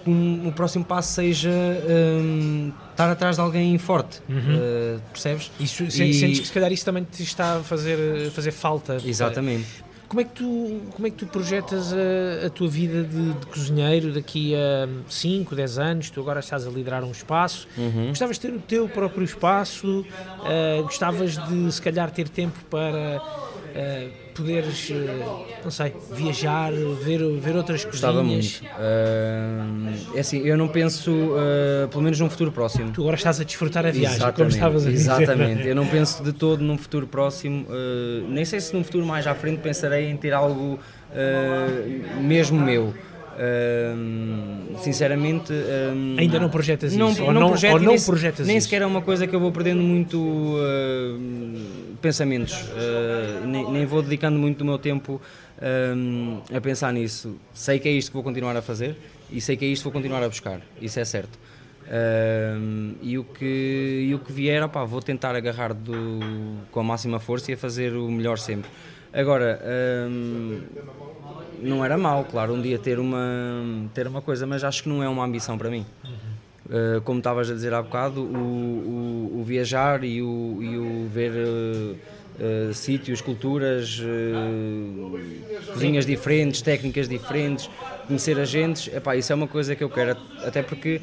que um- o próximo passo seja um, estar atrás de alguém forte, uh, percebes? Isso, E- Sentes que se calhar isso também te está a fazer, a fazer falta. Exatamente. Como é que tu, como é que tu projetas a, a tua vida de, de cozinheiro daqui a 5, 10 anos? Tu agora estás a liderar um espaço. Uhum. Gostavas de ter o teu próprio espaço? Ah, gostavas de, se calhar, ter tempo para ah, poderes, ah, não sei, viajar, ver, ver outras Gostava cozinhas? muito. Uh, é assim, eu não penso, uh, pelo menos num futuro próximo. Tu agora estás a desfrutar a viagem, Exatamente, como estavas a dizer. Exatamente, eu não [LAUGHS] penso de todo num futuro próximo, uh, nem sei se num futuro mais à frente pensarei em ter algo uh, mesmo meu. Uh, sinceramente, um, Ainda não projetas não, isso? não, ou não, projeto ou não nem, projetas nem isso? sequer é uma coisa que eu vou perdendo muito uh, pensamentos, uh, nem, nem vou dedicando muito do meu tempo um, a pensar nisso. Sei que é isto que vou continuar a fazer e sei que é isto que vou continuar a buscar, isso é certo. Um, e, o que, e o que vier, opá, vou tentar agarrar do, com a máxima força e a fazer o melhor sempre. Agora, um, não era mau, claro, um dia ter uma, ter uma coisa, mas acho que não é uma ambição para mim. Uh, como estavas a dizer há bocado, o, o, o viajar e o, e o ver uh, uh, sítios, culturas, cozinhas diferentes, técnicas diferentes, conhecer agentes, epá, isso é uma coisa que eu quero, até porque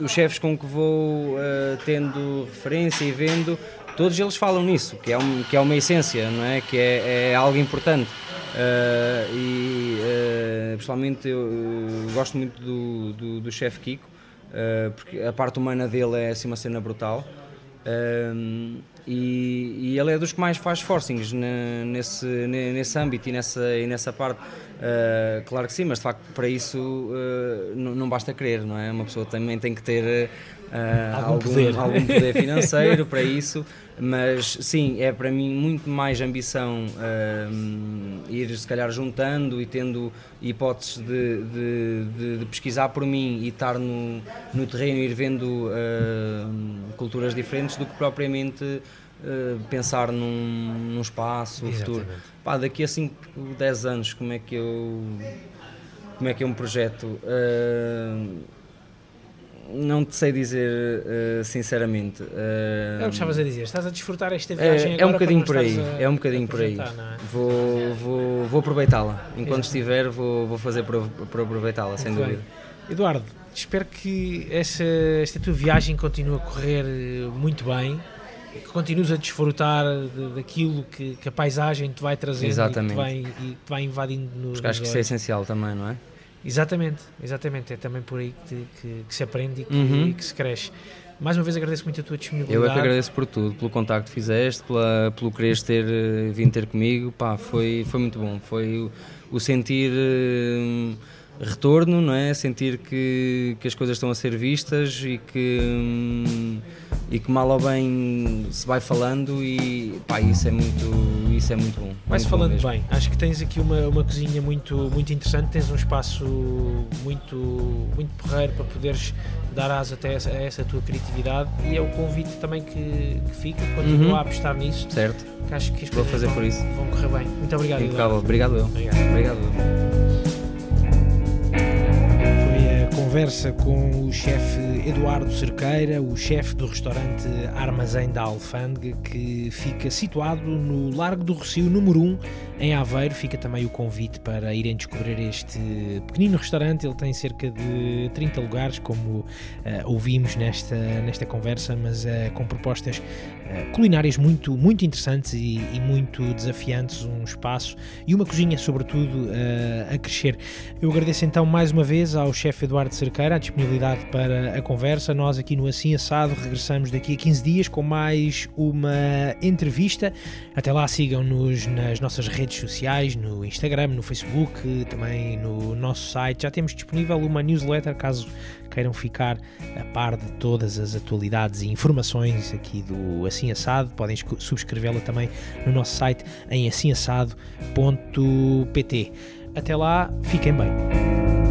os chefes com que vou tendo referência e vendo, todos eles falam nisso, que é, um, que é uma essência, não é? Que é, é algo importante. E pessoalmente eu, gosto muito do, do, do chefe Kiko, uh, porque a parte humana dele é assim uma cena brutal. Um, e, e ele é dos que mais faz forcings ne- nesse, ne- nesse âmbito e nessa, e nessa parte. Uh, claro que sim, mas de facto para isso uh, não basta querer, não é? Uma pessoa também tem que ter uh, Algum poder. algum poder financeiro [LAUGHS] para isso, mas sim, é para mim muito mais ambição um, ir se calhar juntando e tendo hipóteses de, de, de- de pesquisar por mim e estar no, no terreno e ir vendo um, culturas diferentes do que propriamente uh, pensar num, num espaço, no futuro. Exatamente. Pá, daqui a 5, 10 anos, como é que eu como é que é um projeto? Uh, não te sei dizer uh, sinceramente. Uh, É o que estavas a dizer, estás a desfrutar esta é, viagem é um agora para bocadinho não por aí, a- é um bocadinho por aí. é? Vou, vou, vou aproveitá-la. Enquanto Exato. estiver, vou, vou fazer para, para aproveitá-la, sem dúvida. bem. Eduardo, espero que essa, esta tua viagem continue a correr eh, muito bem, que continues a desfrutar de- daquilo que, que a paisagem te vai trazendo Exatamente. e que te vai, e te vai invadindo no, Porque acho que isso é essencial também, não é? Exatamente, exatamente. É também por aí que, que, que se aprende e que, Uhum. e que se cresce. Mais uma vez agradeço muito a tua disponibilidade. Eu é que agradeço por tudo, pelo contacto que fizeste, pela, pelo quereres ter eh, vindo ter comigo, pá, foi, foi muito bom. Foi o, o sentir eh, retorno, não é? Sentir que, que as coisas estão a ser vistas e que, hum, e que mal ou bem se vai falando e pá, isso é muito, isso é muito bom. Vai-se bom falando mesmo. bem. Acho que tens aqui uma, uma cozinha muito, muito interessante, tens um espaço muito, muito porreiro para poderes dar asa até essa, a essa tua criatividade e é o convite também que, que fica, continua Uhum. a apostar nisso, Certo, que acho que as Vou fazer vão, por isso. vão correr bem. Muito obrigado. Eduardo. Obrigado eu. Obrigado. Obrigado conversa com o chefe Eduardo Cerqueira, o chefe do restaurante Armazém da Alfândega, que fica situado no Largo do Rocio, número 1, em Aveiro. Fica também o convite para irem descobrir este pequenino restaurante. Ele tem cerca de 30 lugares, como eh, ouvimos nesta, nesta conversa, mas eh, com propostas culinárias muito, muito interessantes e, e muito desafiantes. Um espaço e uma cozinha, sobretudo, eh, a crescer. Eu agradeço então mais uma vez ao chefe Eduardo Cerqueira a disponibilidade para a conversa. Nós aqui no Assim Assado regressamos daqui a 15 dias com mais uma entrevista. Até lá sigam-nos nas nossas redes sociais, no Instagram, no Facebook, também no nosso site. Já temos disponível uma newsletter caso queiram ficar a par de todas as atualidades e informações aqui do Assim Assado. Podem subscrevê-la também no nosso site em assimassado.pt. Até lá, fiquem bem.